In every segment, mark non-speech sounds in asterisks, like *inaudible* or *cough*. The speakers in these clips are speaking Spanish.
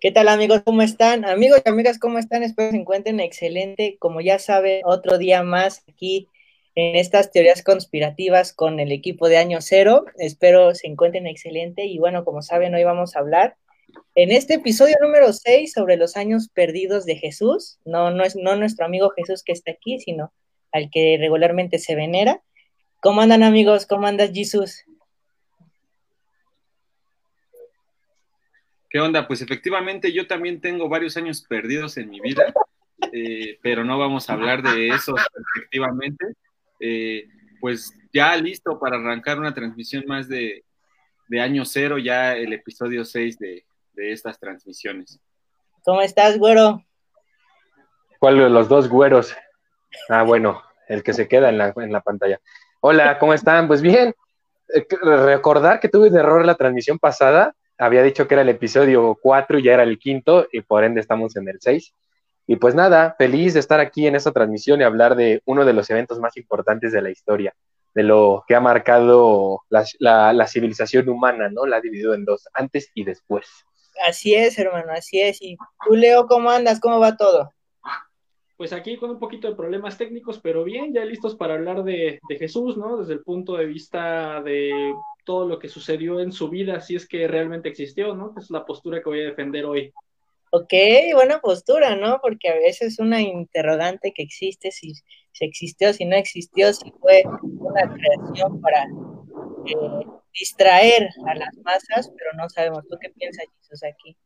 ¿Qué tal amigos? ¿Cómo están? Amigos y amigas, ¿cómo están? Espero que se encuentren excelente. Como ya saben, otro día más aquí en estas teorías conspirativas con el equipo de Año Cero. Espero se encuentren excelente y bueno, como saben, hoy vamos a hablar en este episodio número 6 sobre los años perdidos de Jesús. No, no es no nuestro amigo Jesús que está aquí, sino al que regularmente se venera. ¿Cómo andan amigos? ¿Cómo andas Jesús? ¿Qué onda? Pues efectivamente yo también tengo varios años perdidos en mi vida, eh, pero no vamos a hablar de eso efectivamente. Eh, pues ya listo para arrancar una transmisión más de, año cero, ya el episodio 6 de, estas transmisiones. ¿Cómo estás, güero? ¿Cuál de los dos güeros? Ah, bueno, el que se queda en la, en la pantalla. Hola, ¿cómo están? Pues bien, eh, recordar que tuve de error la transmisión pasada, había dicho que era el episodio 4 y ya era el quinto, y por ende estamos en el 6. Y pues nada, feliz de estar aquí en esta transmisión y hablar de uno de los eventos más importantes de la historia, de lo que ha marcado la, civilización humana, ¿no? La ha dividido en dos, antes y después. Así es, hermano, así es. Y tú, Leo, ¿cómo andas? ¿Cómo va todo? Pues aquí con un poquito de problemas técnicos, pero bien, ya listos para hablar de, de Jesús, ¿no? Desde el punto de vista de todo lo que sucedió en su vida, si es que realmente existió, ¿no? Es la postura que voy a defender hoy. Ok, buena postura, ¿no? Porque a veces una interrogante que existe, si, se existió, si no existió, si fue una creación para eh, distraer a las masas, pero no sabemos. ¿Tú qué piensas, Jesús, aquí?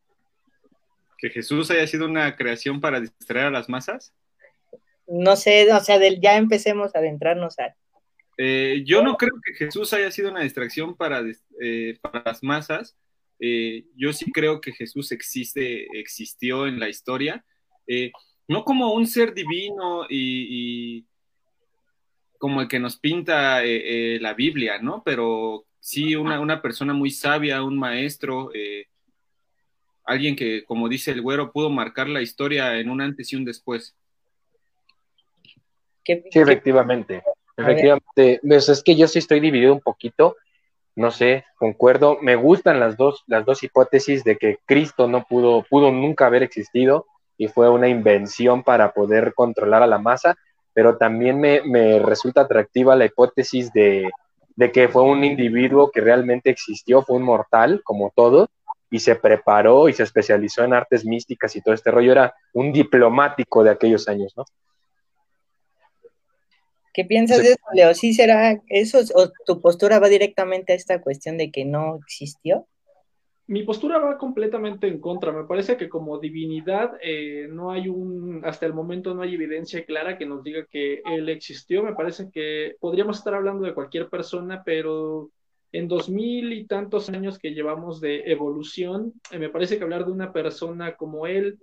¿Que Jesús haya sido una creación para distraer a las masas? No sé, o sea, del, ya empecemos a adentrarnos a, eh, yo no creo que Jesús haya sido una distracción para, eh, las masas. Eh, yo sí creo que Jesús existe, existió en la historia, no como un ser divino y, como el que nos pinta la Biblia, ¿no? Pero sí una, una persona muy sabia, un maestro, alguien que, como dice el güero, pudo marcar la historia en un antes y un después. Sí, efectivamente. Efectivamente, pues es que yo sí estoy dividido un poquito, no sé, concuerdo, me gustan las dos, las dos hipótesis de que Cristo no pudo, pudo nunca haber existido y fue una invención para poder controlar a la masa, pero también me, me resulta atractiva la hipótesis de, de, que fue un individuo que realmente existió, fue un mortal, como todos, y se preparó y se especializó en artes místicas y todo este rollo, era un diplomático de aquellos años, ¿no? ¿Qué piensas de eso, Leo? ¿Sí será eso o tu postura va directamente a esta cuestión de que no existió? Mi postura va completamente en contra. Me parece que como divinidad eh, no hay un, hasta el momento no hay evidencia clara que nos diga que él existió. Me parece que podríamos estar hablando de cualquier persona, pero en dos mil y tantos años que llevamos de evolución, eh, me parece que hablar de una persona como él,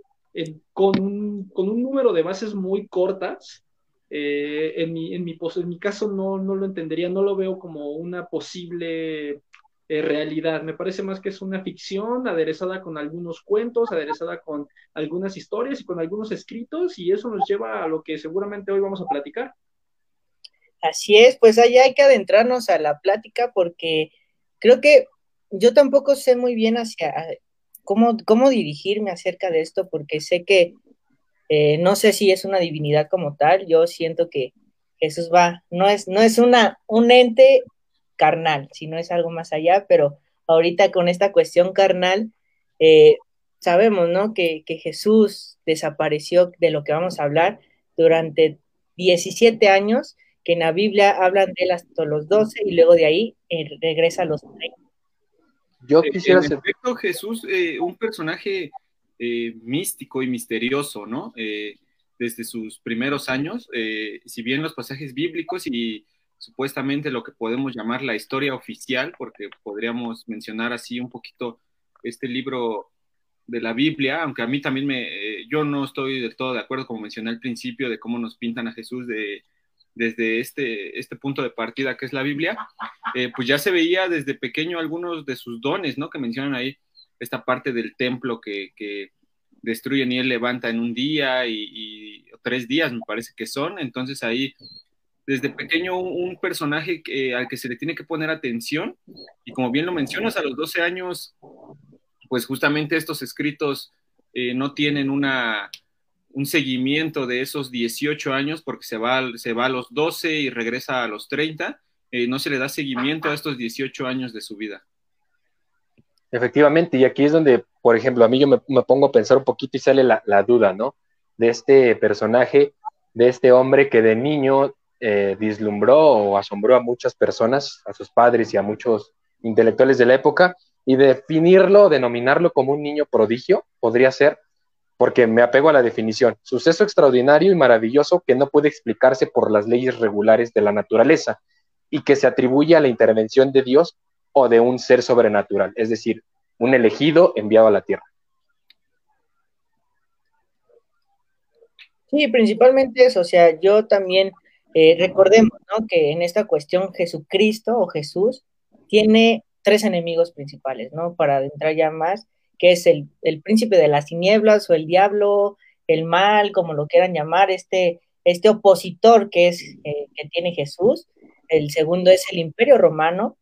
con, un, con un número de bases muy cortas, eh, en, mi, en, mi, caso no, no lo entendería, no lo veo como una posible eh, realidad. Me parece más que es una ficción aderezada con algunos cuentos, aderezada con algunas historias y con algunos escritos, y eso nos lleva a lo que seguramente hoy vamos a platicar. Así es, pues ahí hay que adentrarnos a la plática porque creo que yo tampoco sé muy bien hacia cómo, cómo dirigirme acerca de esto, porque sé que eh, no sé si es una divinidad como tal, yo siento que Jesús va, no es, no es una, un ente carnal, sino es algo más allá, pero ahorita con esta cuestión carnal, eh, sabemos, ¿no? Que, Jesús desapareció de lo que vamos a hablar durante 17 años, que en la Biblia hablan de él hasta los 12 y luego de ahí eh, regresa a los 30. Yo quisiera en efecto, Jesús, un personaje eh, místico y misterioso, ¿no? Eh, desde sus primeros años, eh, si bien los pasajes bíblicos y supuestamente lo que podemos llamar la historia oficial, porque podríamos mencionar así un poquito este libro de la Biblia, aunque a mí también me, yo no estoy del todo de acuerdo, como mencioné al principio, de cómo nos pintan a Jesús de, desde este, este punto de partida que es la Biblia, pues ya se veía desde pequeño algunos de sus dones, ¿no? Que mencionan ahí esta parte del templo que, destruyen y él levanta en un día y, tres días, me parece que son. Entonces ahí, desde pequeño, un, personaje al que se le tiene que poner atención. Y como bien lo mencionas, a los 12 años, pues justamente estos escritos eh, no tienen una, un seguimiento de esos 18 años porque se va, se va a los 12 y regresa a los 30, eh, no se le da seguimiento a estos 18 años de su vida. Efectivamente, y aquí es donde, por ejemplo, a mí yo me, pongo a pensar un poquito y sale la, duda, ¿no? De este personaje, de este hombre que de niño eh, vislumbró o asombró a muchas personas, a sus padres y a muchos intelectuales de la época, y definirlo, denominarlo como un niño prodigio, podría ser, porque me apego a la definición, suceso extraordinario y maravilloso que no puede explicarse por las leyes regulares de la naturaleza y que se atribuye a la intervención de Dios o de un ser sobrenatural, es decir, un elegido enviado a la tierra. Sí, principalmente eso, o sea, yo también eh, recordemos ¿no? que en esta cuestión Jesucristo o Jesús tiene tres enemigos principales, ¿no? Para adentrar ya más, que es el, príncipe de las tinieblas o el diablo, el mal, como lo quieran llamar, este, este opositor que es eh, que tiene Jesús. El segundo es el imperio romano,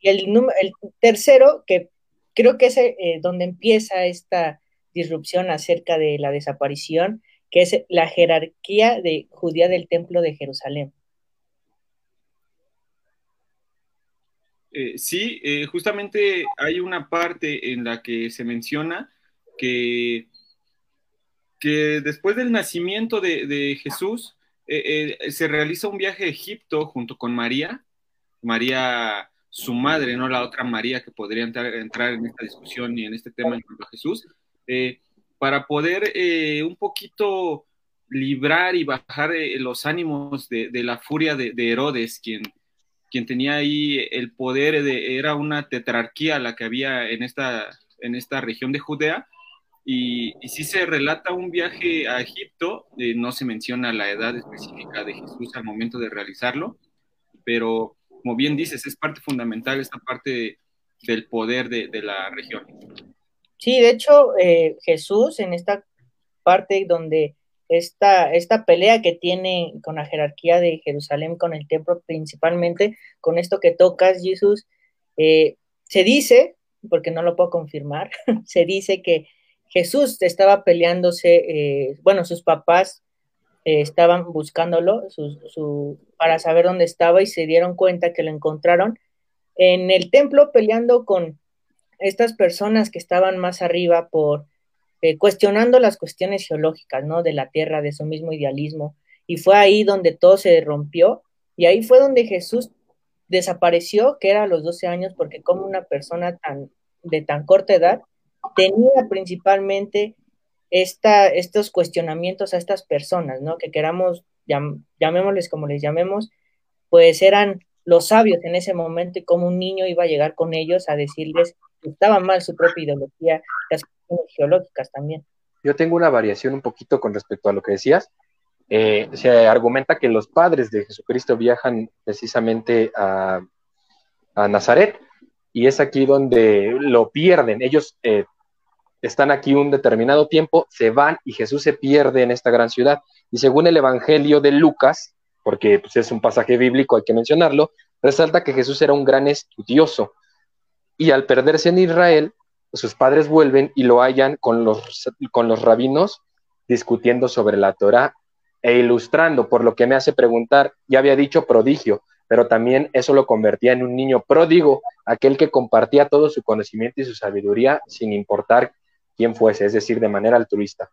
y el, el tercero, que creo que es eh, donde empieza esta disrupción acerca de la desaparición, que es la jerarquía de judía del templo de Jerusalén. Eh, sí, eh, justamente hay una parte en la que se menciona que, que después del nacimiento de, Jesús se realiza un viaje a Egipto junto con María. María su madre, no la otra María que podría entrar, en esta discusión y en este tema en cuanto a Jesús, eh, para poder eh, un poquito librar y bajar eh, los ánimos de, la furia de, Herodes, quien, quien tenía ahí el poder, de, era una tetrarquía la que había en esta, en esta región de Judea, y, y si se relata un viaje a Egipto, no se menciona la edad específica de Jesús al momento de realizarlo, pero como bien dices, es parte fundamental esta parte del poder de, la región. Sí, de hecho, eh, Jesús en esta parte donde esta, esta pelea que tiene con la jerarquía de Jerusalén, con el templo principalmente, con esto que tocas, Jesús, eh, se dice, porque no lo puedo confirmar, *laughs* se dice que Jesús estaba peleándose, eh, bueno, sus papás eh, estaban buscándolo para saber dónde estaba y se dieron cuenta que lo encontraron en el templo peleando con estas personas que estaban más arriba por eh, cuestionando las cuestiones geológicas, ¿no? De la tierra, de su mismo idealismo. Y fue ahí donde todo se rompió y ahí fue donde Jesús desapareció, que era a los 12 años, porque como una persona tan, de tan corta edad tenía principalmente estos cuestionamientos a estas personas, ¿no? Que queramos, llamémosles como les llamemos, pues eran los sabios en ese momento y como un niño iba a llegar con ellos a decirles que estaba mal su propia ideología, las cuestiones geológicas también. Yo tengo una variación un poquito con respecto a lo que decías. Eh, se argumenta que los padres de Jesucristo viajan precisamente a, a Nazaret y es aquí donde lo pierden. Ellos eh, están aquí un determinado tiempo, se van y Jesús se pierde en esta gran ciudad. Y según el Evangelio de Lucas, porque pues, es un pasaje bíblico, hay que mencionarlo, resalta que Jesús era un gran estudioso. Y al perderse en Israel, sus padres vuelven y lo hallan con los, con los rabinos discutiendo sobre la Torah e ilustrando, por lo que me hace preguntar, ya había dicho prodigio, pero también eso lo convertía en un niño pródigo, aquel que compartía todo su conocimiento y su sabiduría sin importar quién fuese, es decir, de manera altruista.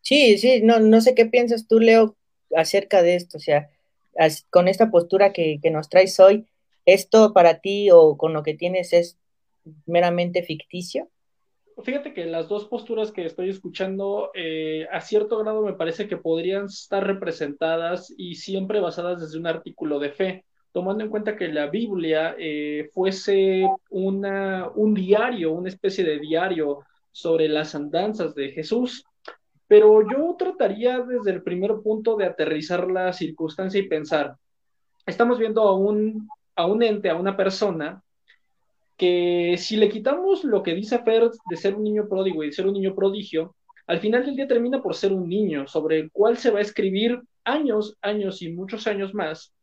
Sí, sí, no, no sé qué piensas tú, Leo, acerca de esto, o sea, con esta postura que, nos traes hoy, ¿esto para ti o con lo que tienes es meramente ficticio? Fíjate que las dos posturas que estoy escuchando, eh, a cierto grado me parece que podrían estar representadas y siempre basadas desde un artículo de fe tomando en cuenta que la Biblia eh, fuese una, un diario, una especie de diario sobre las andanzas de Jesús. Pero yo trataría desde el primer punto de aterrizar la circunstancia y pensar, estamos viendo a un, a un ente, a una persona, que si le quitamos lo que dice Fer de ser un niño pródigo y de ser un niño prodigio, al final del día termina por ser un niño sobre el cual se va a escribir años, años y muchos años más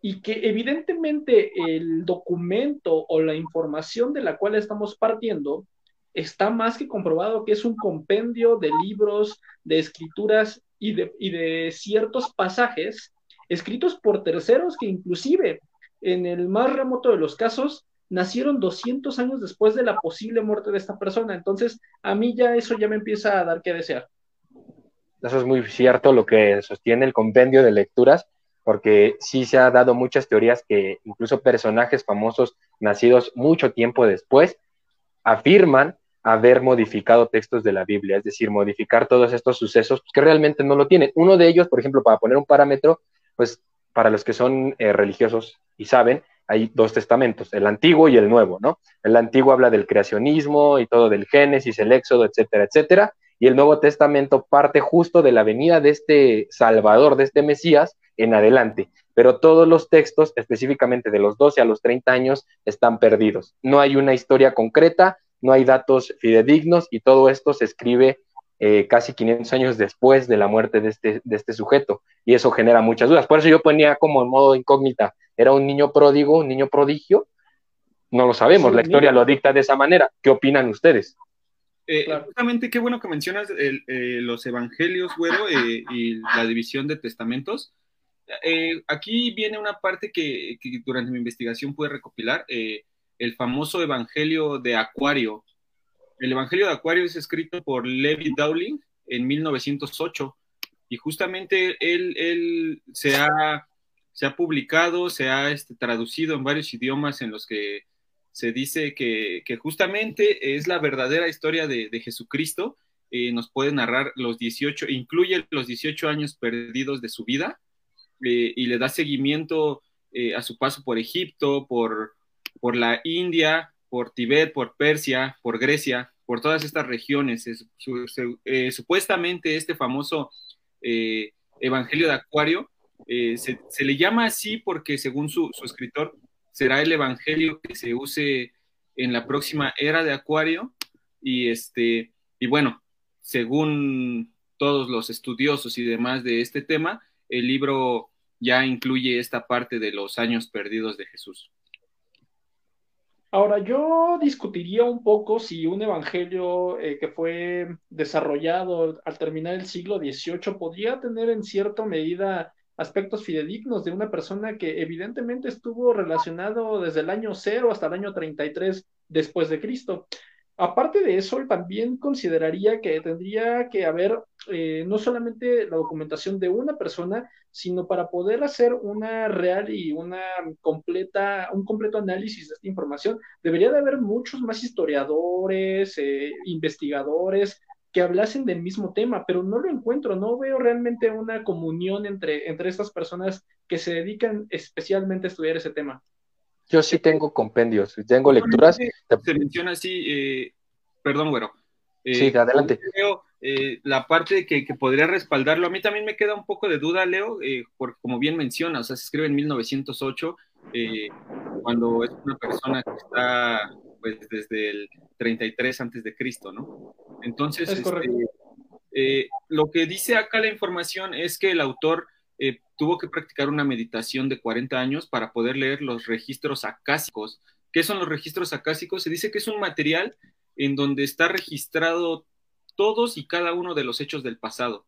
y que evidentemente el documento o la información de la cual estamos partiendo está más que comprobado que es un compendio de libros, de escrituras y de, y de ciertos pasajes escritos por terceros que inclusive en el más remoto de los casos nacieron 200 años después de la posible muerte de esta persona. Entonces, a mí ya eso ya me empieza a dar que desear. Eso es muy cierto lo que sostiene el compendio de lecturas, porque sí se ha dado muchas teorías que incluso personajes famosos nacidos mucho tiempo después afirman haber modificado textos de la Biblia, es decir, modificar todos estos sucesos que realmente no lo tienen. Uno de ellos, por ejemplo, para poner un parámetro, pues para los que son eh, religiosos y saben, hay dos testamentos, el antiguo y el nuevo, ¿no? El antiguo habla del creacionismo y todo del Génesis, el Éxodo, etcétera, etcétera, y el Nuevo Testamento parte justo de la venida de este Salvador, de este Mesías, en adelante. Pero todos los textos, específicamente de los 12 a los 30 años, están perdidos. No hay una historia concreta, no hay datos fidedignos y todo esto se escribe eh, casi 500 años después de la muerte de este, de este sujeto. Y eso genera muchas dudas. Por eso yo ponía como en modo incógnita, ¿era un niño pródigo, un niño prodigio? No lo sabemos, la historia lo dicta de esa manera. ¿Qué opinan ustedes? Eh, justamente qué bueno que mencionas eh, los evangelios, güero, y la división de testamentos. Aquí viene una parte que, durante mi investigación pude recopilar, el famoso evangelio de Acuario, el Evangelio de Acuario es escrito por Levi Dowling en 1908 y justamente él, se, ha, se, ha, publicado, se ha este, traducido en varios idiomas en los que se dice que, justamente es la verdadera historia de, Jesucristo. Eh, nos puede narrar los 18, incluye los 18 años perdidos de su vida eh, y le da seguimiento eh, a su paso por Egipto, por, por la India, por Tibet, por Persia, por Grecia, por todas estas regiones. Eh, supuestamente este famoso Evangelio de Acuario eh, se, le llama así porque según su, escritor será el Evangelio que se use en la próxima era de Acuario y este y bueno según todos los estudiosos y demás de este tema el libro ya incluye esta parte de los años perdidos de Jesús. Ahora, yo discutiría un poco si un evangelio eh, que fue desarrollado al terminar el siglo XVIII podría tener en cierta medida aspectos fidedignos de una persona que evidentemente estuvo relacionado desde el año cero hasta el año 33 después de Cristo. Aparte de eso, también consideraría que tendría que haber eh, no solamente la documentación de una persona, sino para poder hacer una real y una completa, un completo análisis de esta información, debería de haber muchos más historiadores, eh, investigadores que hablasen del mismo tema, pero no lo encuentro, no veo realmente una comunión entre, entre estas personas que se dedican especialmente a estudiar ese tema. Yo sí tengo compendios, tengo lecturas. Se menciona así, eh, perdón, güero. Eh, sí, adelante. Leo, eh, la parte que, podría respaldarlo, a mí también me queda un poco de duda, Leo, porque como bien menciona, o sea, se escribe en 1908, cuando es una persona que está pues desde el 33 antes de Cristo, ¿no? Entonces, este, lo que dice acá la información es que el autor eh, tuvo que practicar una meditación de 40 años para poder leer los registros acásicos. ¿Qué son los registros acásicos? Se dice que es un material en donde está registrado todos y cada uno de los hechos del pasado.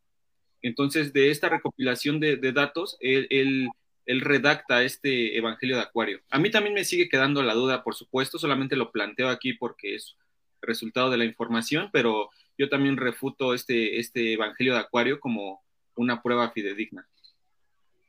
Entonces, de esta recopilación de, datos, él, redacta este Evangelio de Acuario. A mí también me sigue quedando la duda, por supuesto, solamente lo planteo aquí porque es resultado de la información, pero yo también refuto este, este Evangelio de Acuario como una prueba fidedigna.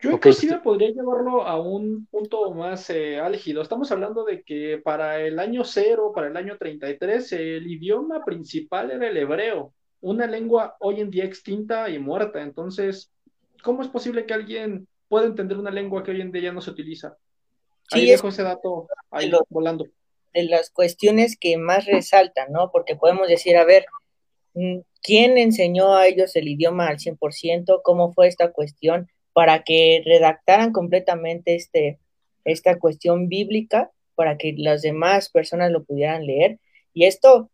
Yo inclusive podría llevarlo a un punto más eh, álgido. Estamos hablando de que para el año cero, para el año 33, el idioma principal era el hebreo, una lengua hoy en día extinta y muerta. Entonces, ¿cómo es posible que alguien pueda entender una lengua que hoy en día ya no se utiliza? Ahí dejo ese dato ahí volando. De las cuestiones que más resaltan, ¿no? Porque podemos decir, a ver, mm, ¿quién enseñó a ellos el idioma al 100%? ¿Cómo fue esta cuestión? Para que redactaran completamente este, esta cuestión bíblica para que las demás personas lo pudieran leer. Y esto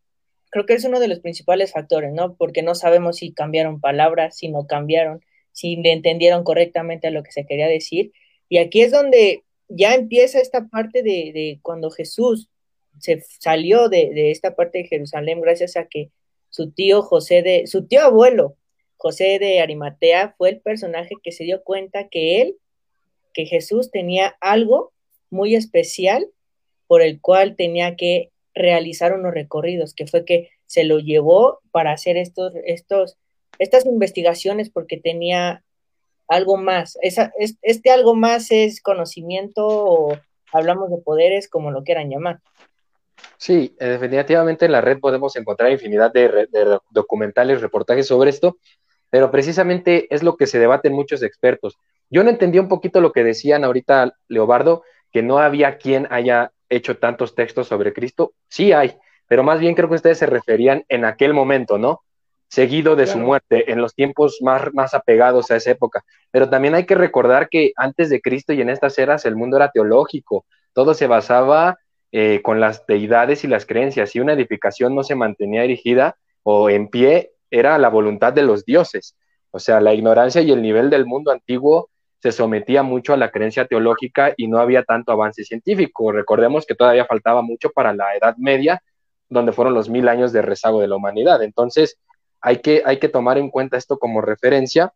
creo que es uno de los principales factores, ¿no? Porque no sabemos si cambiaron palabras, si no cambiaron, si le entendieron correctamente a lo que se quería decir. Y aquí es donde ya empieza esta parte de, cuando Jesús se salió de, de, esta parte de Jerusalén gracias a que su tío José de, su tío abuelo, José de Arimatea, fue el personaje que se dio cuenta que él, que Jesús tenía algo muy especial por el cual tenía que realizar unos recorridos, que fue que se lo llevó para hacer estos, estos, estas investigaciones porque tenía algo más. Esa, este algo más es conocimiento o hablamos de poderes, como lo quieran llamar. Sí, eh, definitivamente en la red podemos encontrar infinidad de, de, documentales, reportajes sobre esto, pero precisamente es lo que se debaten muchos expertos. Yo no entendí un poquito lo que decían ahorita Leobardo, que no había quien haya hecho tantos textos sobre Cristo. Sí hay, pero más bien creo que ustedes se referían en aquel momento, ¿no? Seguido de su muerte, en los tiempos más, más apegados a esa época. Pero también hay que recordar que antes de Cristo y en estas eras el mundo era teológico, todo se basaba eh, con las deidades y las creencias. Si una edificación no se mantenía erigida o en pie, era la voluntad de los dioses. O sea, la ignorancia y el nivel del mundo antiguo se sometía mucho a la creencia teológica y no había tanto avance científico. Recordemos que todavía faltaba mucho para la Edad Media, donde fueron los mil años de rezago de la humanidad. Entonces, hay que, hay que tomar en cuenta esto como referencia.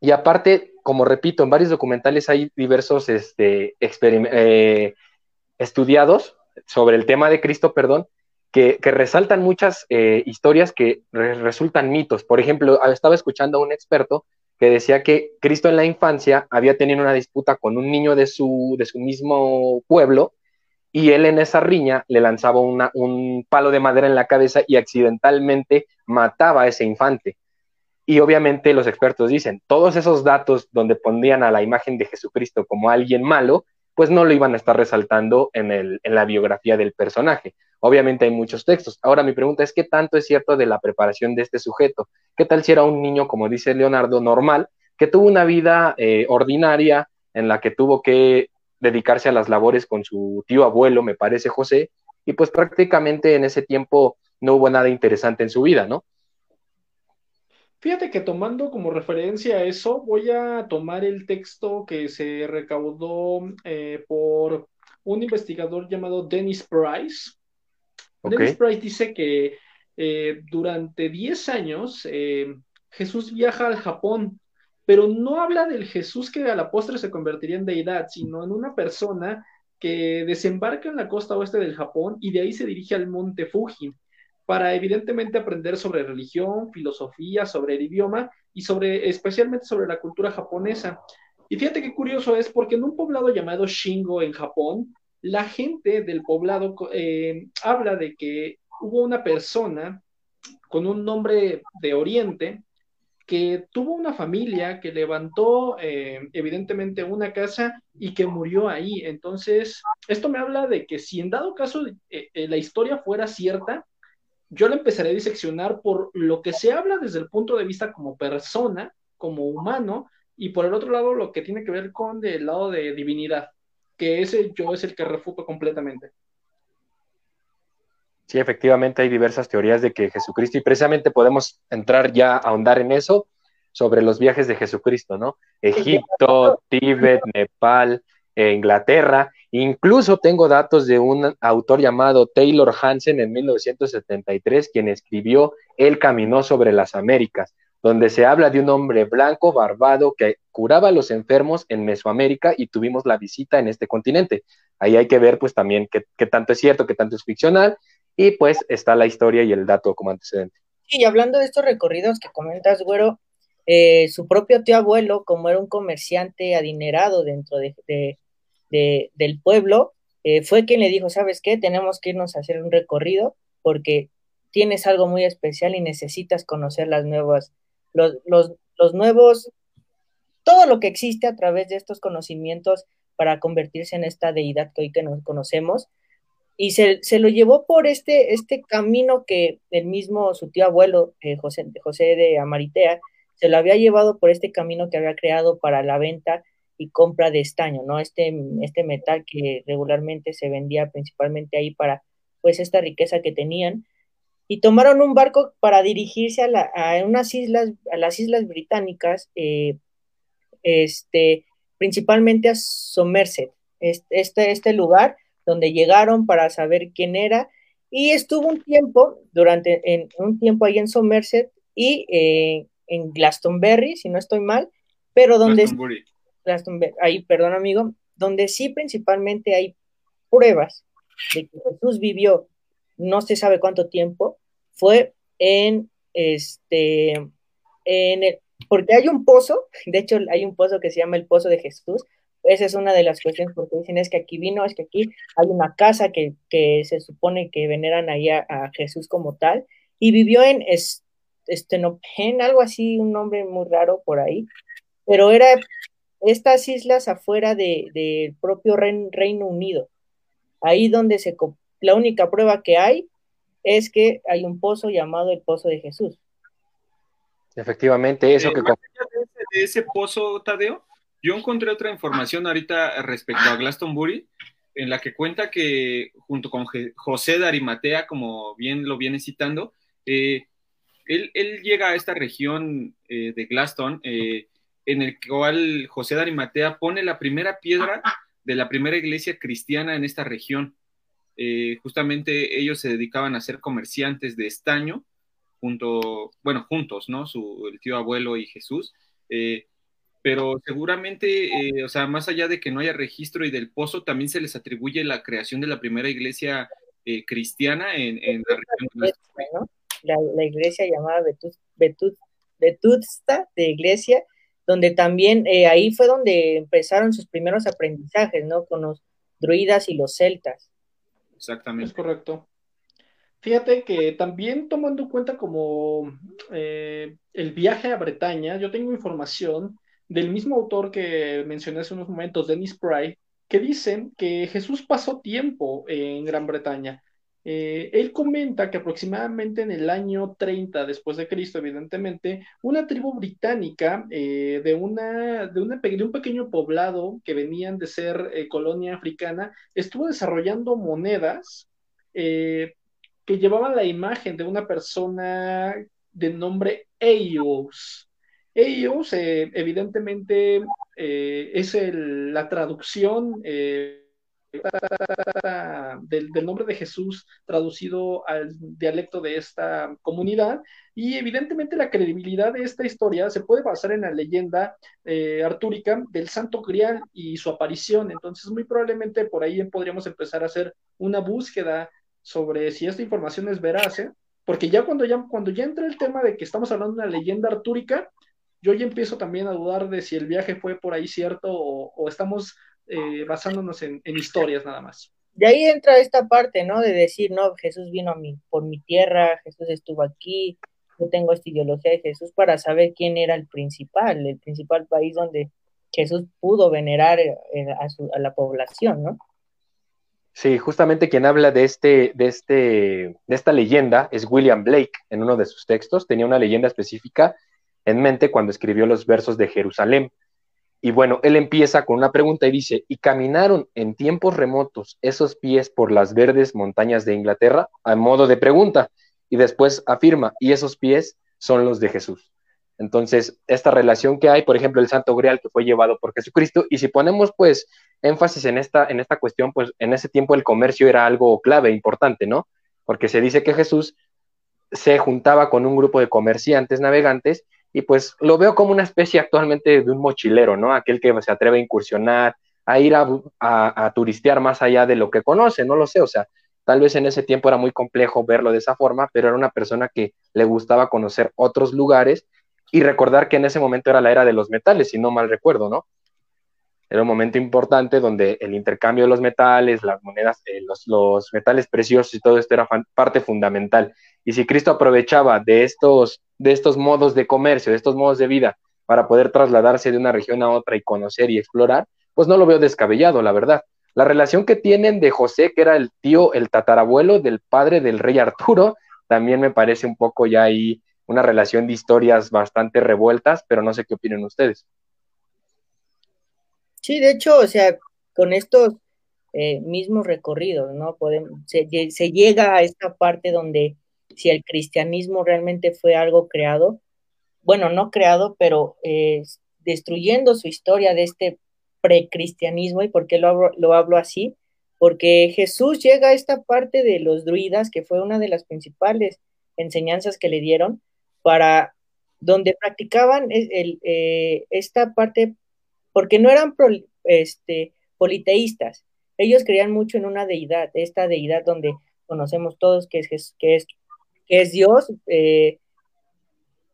Y aparte, como repito, en varios documentales hay diversos este, eh, estudiados sobre el tema de Cristo, perdón, que, resaltan muchas eh, historias que resultan mitos. Por ejemplo, estaba escuchando a un experto que decía que Cristo en la infancia había tenido una disputa con un niño de su, de su mismo pueblo y él en esa riña le lanzaba un palo de madera en la cabeza y accidentalmente mataba a ese infante. Y obviamente los expertos dicen, todos esos datos donde pondrían a la imagen de Jesucristo como alguien malo, pues no lo iban a estar resaltando en, el, en la biografía del personaje. Obviamente hay muchos textos. Ahora mi pregunta es, ¿qué tanto es cierto de la preparación de este sujeto? ¿Qué tal si era un niño, como dice Leonardo, normal, que tuvo una vida eh, ordinaria en la que tuvo que dedicarse a las labores con su tío abuelo, me parece José, y pues prácticamente en ese tiempo no hubo nada interesante en su vida, ¿no? Fíjate que tomando como referencia eso, voy a tomar el texto que se recaudó eh, por un investigador llamado Dennis Price, Dennis Price dice que eh, durante 10 años eh, Jesús viaja al Japón, pero no habla del Jesús que a la postre se convertiría en deidad, sino en una persona que desembarca en la costa oeste del Japón y de ahí se dirige al monte Fuji para evidentemente aprender sobre religión, filosofía, sobre el idioma y sobre especialmente sobre la cultura japonesa. Y fíjate qué curioso es porque en un poblado llamado Shingo en Japón, la gente del poblado eh, habla de que hubo una persona con un nombre de Oriente que tuvo una familia que levantó eh, evidentemente una casa y que murió ahí. Entonces, esto me habla de que si en dado caso eh, la historia fuera cierta, yo la empezaré a diseccionar por lo que se habla desde el punto de vista como persona, como humano, y por el otro lado lo que tiene que ver con el lado de divinidad que ese yo es el que refuto completamente. Sí, efectivamente hay diversas teorías de que Jesucristo, y precisamente podemos entrar ya a ahondar en eso, sobre los viajes de Jesucristo, ¿no? Egipto, Tíbet, Nepal, eh, Inglaterra. Incluso tengo datos de un autor llamado Taylor Hansen en 1973, quien escribió Él caminó sobre las Américas donde se habla de un hombre blanco, barbado, que curaba a los enfermos en Mesoamérica y tuvimos la visita en este continente. Ahí hay que ver pues también qué, tanto es cierto, qué tanto es ficcional, y pues está la historia y el dato como antecedente. Y hablando de estos recorridos que comentas, güero, eh, su propio tío abuelo, como era un comerciante adinerado dentro de, del pueblo, eh, fue quien le dijo, ¿sabes qué? Tenemos que irnos a hacer un recorrido porque tienes algo muy especial y necesitas conocer las nuevas, los, los, nuevos, todo lo que existe a través de estos conocimientos para convertirse en esta deidad que hoy que nos conocemos. Y se, lo llevó por este, este camino que el mismo su tío abuelo, eh, José, José de Amaritea, se lo había llevado por este camino que había creado para la venta y compra de estaño, ¿no? Este, este metal que regularmente se vendía principalmente ahí para, pues, esta riqueza que tenían y tomaron un barco para dirigirse a, unas islas, a las islas británicas, eh, este, principalmente a Somerset, este, este lugar donde llegaron para saber quién era y estuvo un tiempo, durante en, un tiempo ahí en Somerset y eh, en Glastonbury, si no estoy mal, pero donde... Glastonbury. ahí, perdón amigo, donde sí principalmente hay pruebas de que Jesús vivió no se sabe cuánto tiempo, fue en este, en el, porque hay un pozo, de hecho hay un pozo que se llama el Pozo de Jesús, esa es una de las cuestiones porque dicen es que aquí vino, es que aquí hay una casa que, se supone que veneran ahí a, Jesús como tal, y vivió en Estenopen, algo así, un nombre muy raro por ahí, pero era estas islas afuera del propio Reino Unido, ahí donde se, la única prueba que hay es que hay un pozo llamado el Pozo de Jesús. Efectivamente, eso eh, que... De ese pozo, Tadeo, yo encontré otra información ahorita respecto a Glastonbury, en la que cuenta que junto con José de Arimatea, como bien lo viene citando, eh, él, llega a esta región eh, de Glaston, en el cual José de Arimatea pone la primera piedra de la primera iglesia cristiana en esta región. justamente ellos se dedicaban a ser comerciantes de estaño junto, bueno, juntos, ¿no? Su, el tío abuelo y Jesús. Eh, pero seguramente, eh, o sea, más allá de que no haya registro y del pozo, también se les atribuye la creación de la primera iglesia eh, cristiana en, la región de la, iglesia llamada Vetusta de iglesia, donde también ahí fue donde empezaron sus primeros aprendizajes, ¿no? Con los druidas y los celtas. Exactamente. Es correcto. Fíjate que también tomando en cuenta como eh, el viaje a Bretaña, yo tengo información del mismo autor que mencioné hace unos momentos, Dennis Pry, que dicen que Jesús pasó tiempo en Gran Bretaña. Eh, él comenta que aproximadamente en el año 30 después de Cristo, evidentemente, una tribu británica eh, de, una, de, un pequeño poblado que venían de ser colonia africana estuvo desarrollando monedas que llevaban la imagen de una persona de nombre Eos. Eos, eh, evidentemente, eh, es la traducción eh, del, del, nombre de Jesús traducido al dialecto de esta comunidad. Y evidentemente la credibilidad de esta historia se puede basar en la leyenda artúrica del Santo Grial y su aparición. Entonces, muy probablemente por ahí podríamos empezar a hacer una búsqueda sobre si esta información es veraz, ¿eh? porque ya cuando, ya cuando ya entra el tema de que estamos hablando de una leyenda artúrica, yo ya empiezo también a dudar de si el viaje fue por ahí cierto o, estamos eh, basándonos en, historias nada más. De ahí entra esta parte, ¿no? De decir, no, Jesús vino a mí, por mi tierra, Jesús estuvo aquí, yo tengo esta ideología de Jesús para saber quién era el principal, el principal país donde Jesús pudo venerar eh, a, a la población, ¿no? Sí, justamente quien habla de, este, de, este, de esta leyenda es William Blake en uno de sus textos. Tenía una leyenda específica en mente cuando escribió los versos de Jerusalén. Y bueno, él empieza con una pregunta y dice, ¿y caminaron en tiempos remotos esos pies por las verdes montañas de Inglaterra? A modo de pregunta. Y después afirma, y esos pies son los de Jesús. Entonces, esta relación que hay, por ejemplo, el Santo Grial que fue llevado por Jesucristo, y si ponemos pues énfasis en esta, en esta cuestión, pues en ese tiempo el comercio era algo clave, importante, ¿no? Porque se dice que Jesús se juntaba con un grupo de comerciantes navegantes y pues lo veo como una especie actualmente de un mochilero, ¿no? Aquel que se atreve a incursionar, a ir a, a, turistear más allá de lo que conoce, no lo sé, o sea, tal vez en ese tiempo era muy complejo verlo de esa forma, pero era una persona que le gustaba conocer otros lugares y recordar que en ese momento era la era de los metales, si no mal recuerdo, ¿no? Era un momento importante donde el intercambio de los metales, las monedas, eh, los, metales preciosos y todo esto era parte fundamental. Y si Cristo aprovechaba de estos, de estos modos de comercio, de estos modos de vida, para poder trasladarse de una región a otra y conocer y explorar, pues no lo veo descabellado, la verdad. La relación que tienen de José, que era el tío, el tatarabuelo del padre del rey Arturo, también me parece un poco ya ahí una relación de historias bastante revueltas, pero no sé qué opinan ustedes. Sí, de hecho, o sea, con estos eh, mismos recorridos, ¿no? Podemos, se, llega a esta parte donde si el cristianismo realmente fue algo creado, bueno, no creado, pero eh, destruyendo su historia de este precristianismo. ¿Y por qué lo lo hablo así? Porque Jesús llega a esta parte de los druidas, que fue una de las principales enseñanzas que le dieron, para donde practicaban el, eh, esta parte, porque no eran este, politeístas, ellos creían mucho en una deidad, esta deidad donde conocemos todos que es, que es, que es Dios. Eh,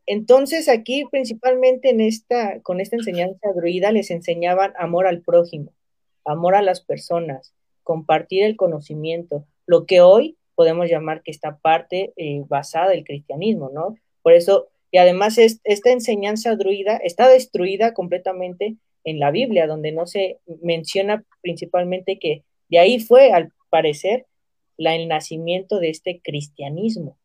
entonces aquí principalmente en esta, con esta enseñanza druida les enseñaban amor al prójimo, amor a las personas, compartir el conocimiento, lo que hoy podemos llamar que esta parte eh, basada del cristianismo, ¿no? Por eso, y además es, esta enseñanza druida está destruida completamente en la Biblia, donde no se menciona principalmente que de ahí fue, al parecer, la, el nacimiento de este cristianismo.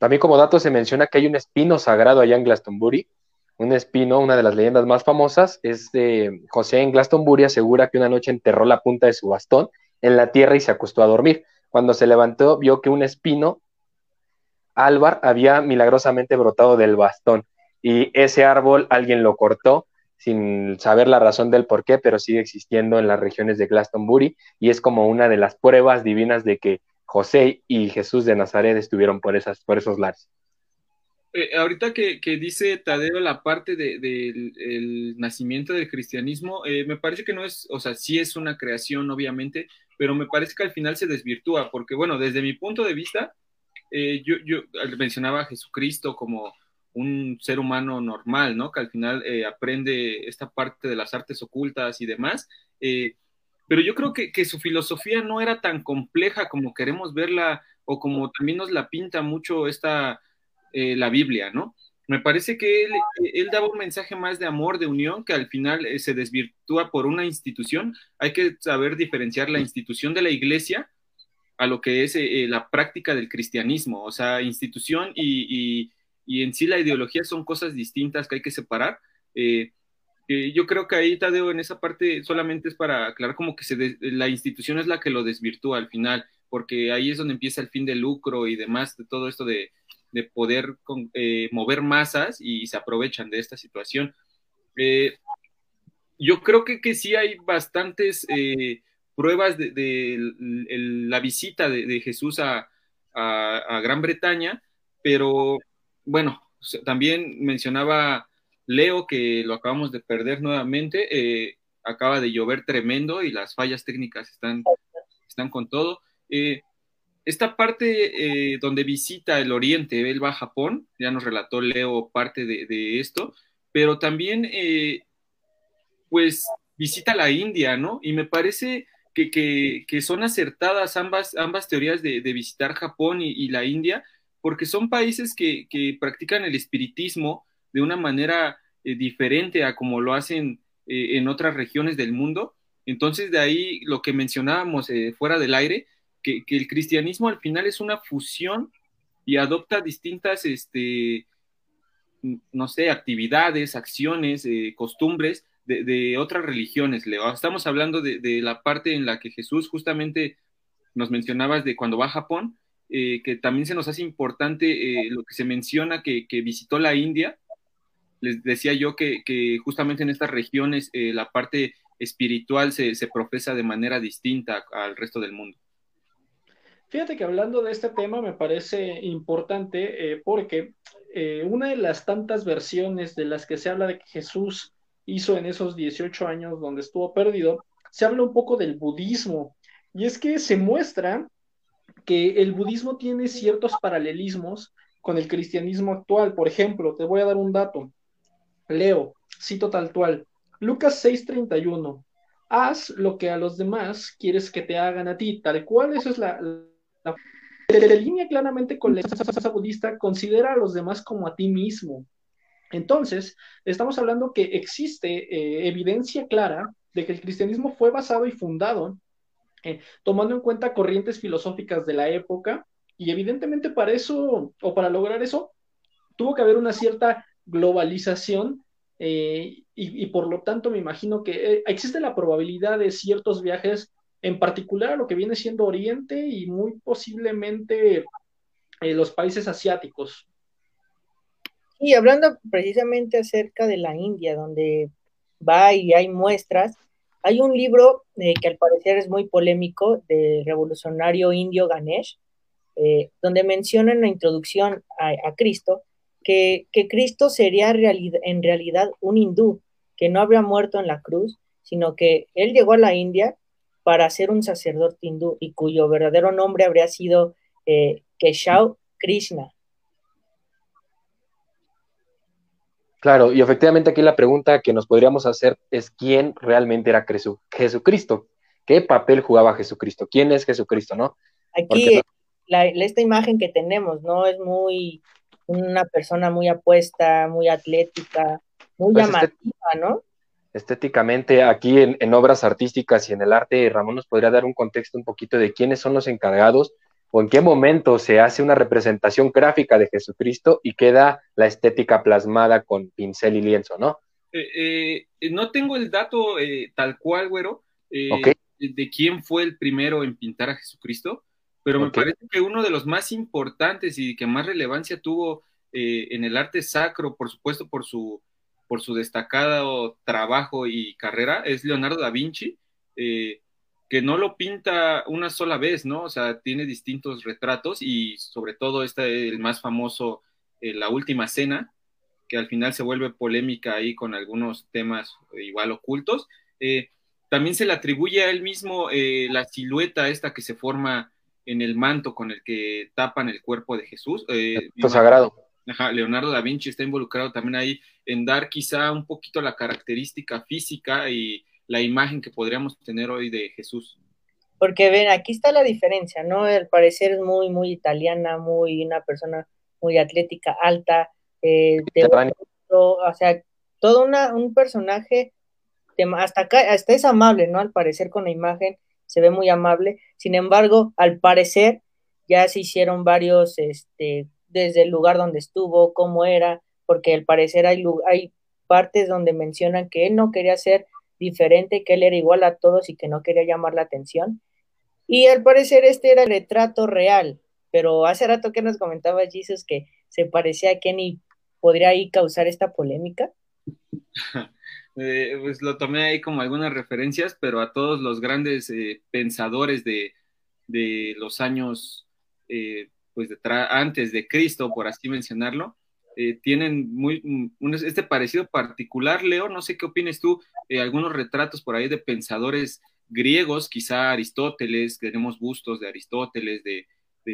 También como dato se menciona que hay un espino sagrado allá en Glastonbury. Un espino, una de las leyendas más famosas, es de José en Glastonbury, asegura que una noche enterró la punta de su bastón en la tierra y se acostó a dormir. Cuando se levantó, vio que un espino álvar había milagrosamente brotado del bastón y ese árbol alguien lo cortó sin saber la razón del por qué, pero sigue existiendo en las regiones de Glastonbury y es como una de las pruebas divinas de que José y Jesús de Nazaret estuvieron por, esas, por esos lares. Eh, ahorita que, dice Tadeo la parte del nacimiento del cristianismo, eh, me parece que no es, o sea, sí es una creación, obviamente, pero me parece que al final se desvirtúa, porque bueno, desde mi punto de vista, eh, yo, mencionaba a Jesucristo como un ser humano normal, ¿no? Que al final eh, aprende esta parte de las artes ocultas y demás. Eh, pero yo creo que, su filosofía no era tan compleja como queremos verla o como también nos la pinta mucho esta, la Biblia, ¿no? Me parece que él, él, daba un mensaje más de amor, de unión, que al final se desvirtúa por una institución. Hay que saber diferenciar la institución de la iglesia a lo que es la práctica del cristianismo, o sea, institución y y en sí la ideología son cosas distintas que hay que separar. Eh, eh, yo creo que ahí, Tadeo, en esa parte solamente es para aclarar como que la institución es la que lo desvirtúa al final, porque ahí es donde empieza el fin de lucro y demás, de todo esto de, de poder eh, mover masas y se aprovechan de esta situación. yo creo que, que, sí hay bastantes pruebas de, la visita de, Jesús a Gran Bretaña, pero bueno, también mencionaba Leo que lo acabamos de perder nuevamente. Eh, acaba de llover tremendo y las fallas técnicas están, están con todo. Eh, esta parte eh, donde visita el Oriente, él va a Japón, ya nos relató Leo parte de, esto, pero también, pues, visita la India, ¿no? Y me parece que, son acertadas ambas, ambas teorías de, visitar Japón y la India, porque son países que, practican el espiritismo de una manera eh, diferente a como lo hacen eh, en otras regiones del mundo. Entonces, de ahí lo que mencionábamos eh, fuera del aire, que, el cristianismo al final es una fusión y adopta distintas, este, no sé, actividades, acciones, costumbres de, otras religiones, Leo. Estamos hablando de, la parte en la que Jesús justamente nos mencionabas de cuando va a Japón, eh, que también se nos hace importante eh, lo que se menciona que, visitó la India. Les decía yo que, justamente en estas regiones eh, la parte espiritual se, profesa de manera distinta al resto del mundo. Fíjate que hablando de este tema me parece importante porque una de las tantas versiones de las que se habla de que Jesús hizo en esos 18 años donde estuvo perdido, se habla un poco del budismo. Y es que se muestra que el budismo tiene ciertos paralelismos con el cristianismo actual. Por ejemplo, te voy a dar un dato. Leo, cito tal cual. Lucas 6:31. Haz lo que a los demás quieres que te hagan a ti. Tal cual, eso es la, la, línea claramente con la budista, considera a los demás como a ti mismo. Entonces, estamos hablando que existe eh, evidencia clara de que el cristianismo fue basado y fundado eh, tomando en cuenta corrientes filosóficas de la época, y evidentemente para eso, o para lograr eso, tuvo que haber una cierta globalización eh, y, por lo tanto me imagino que existe la probabilidad de ciertos viajes, en particular a lo que viene siendo Oriente y muy posiblemente los países asiáticos. Y hablando precisamente acerca de la India, donde va y hay muestras, hay un libro eh, que al parecer es muy polémico del revolucionario indio Ganesh, eh, donde menciona en la introducción a, Cristo que, Cristo sería en realidad un hindú, que no habría muerto en la cruz, sino que él llegó a la India para ser un sacerdote hindú y cuyo verdadero nombre habría sido eh, Krishna. Claro, y efectivamente aquí la pregunta que nos podríamos hacer es quién realmente era Jesucristo, qué papel jugaba Jesucristo, quién es Jesucristo, ¿no? Aquí esta imagen que tenemos, ¿no? Es muy una persona muy apuesta, muy atlética, muy pues llamativa, ¿no? Estéticamente, aquí en, en, obras artísticas y en el arte, Ramón nos podría dar un contexto un poquito de quiénes son los encargados o en qué momento se hace una representación gráfica de Jesucristo y queda la estética plasmada con pincel y lienzo, ¿no? Eh, eh, no tengo el dato eh, tal cual, güero, de quién fue el primero en pintar a Jesucristo, pero me parece que uno de los más importantes y que más relevancia tuvo en el arte sacro, por supuesto por su, por su destacado trabajo y carrera, es Leonardo da Vinci que no lo pinta una sola vez, ¿no? O sea, tiene distintos retratos y sobre todo este, el más famoso, eh, La Última Cena, que al final se vuelve polémica ahí con algunos temas igual ocultos. Eh, también se le atribuye a él mismo eh, la silueta esta que se forma en el manto con el que tapan el cuerpo de Jesús. Eh, sagrado. Ajá, Leonardo da Vinci está involucrado también ahí en dar quizá un poquito la característica física y la imagen que podríamos tener hoy de Jesús. Porque ven, aquí está la diferencia, ¿no? Al parecer es muy, muy italiana, muy una persona muy atlética, alta, eh, o sea, todo una, un personaje, hasta acá, hasta es amable, ¿no? Al parecer con la imagen se ve muy amable, sin embargo, al parecer ya se hicieron varios, este, desde el lugar donde estuvo, cómo era, porque al parecer hay, hay partes donde mencionan que él no quería ser diferente, que él era igual a todos y que no quería llamar la atención. Y al parecer este era el retrato real, pero hace rato que nos comentaba Jesus que se parecía a Kenny, ¿podría ahí causar esta polémica? *laughs* Eh, pues lo tomé ahí como algunas referencias, pero a todos los grandes eh, pensadores de, los años, eh, pues antes de Cristo, por así mencionarlo, eh, tienen muy un, este parecido particular, Leo, no sé qué opines tú, eh, algunos retratos por ahí de pensadores griegos, quizá Aristóteles, tenemos bustos de Aristóteles, de,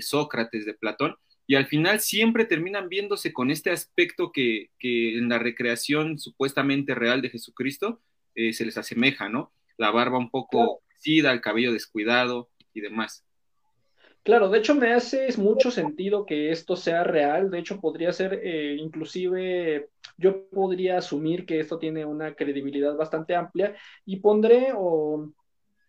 Sócrates, de Platón, y al final siempre terminan viéndose con este aspecto que, en la recreación supuestamente real de Jesucristo eh, se les asemeja, ¿no? La barba un poco crecida, el cabello descuidado y demás. Claro, de hecho me hace mucho sentido que esto sea real, de hecho podría ser eh, inclusive, yo podría asumir que esto tiene una credibilidad bastante amplia y pondré o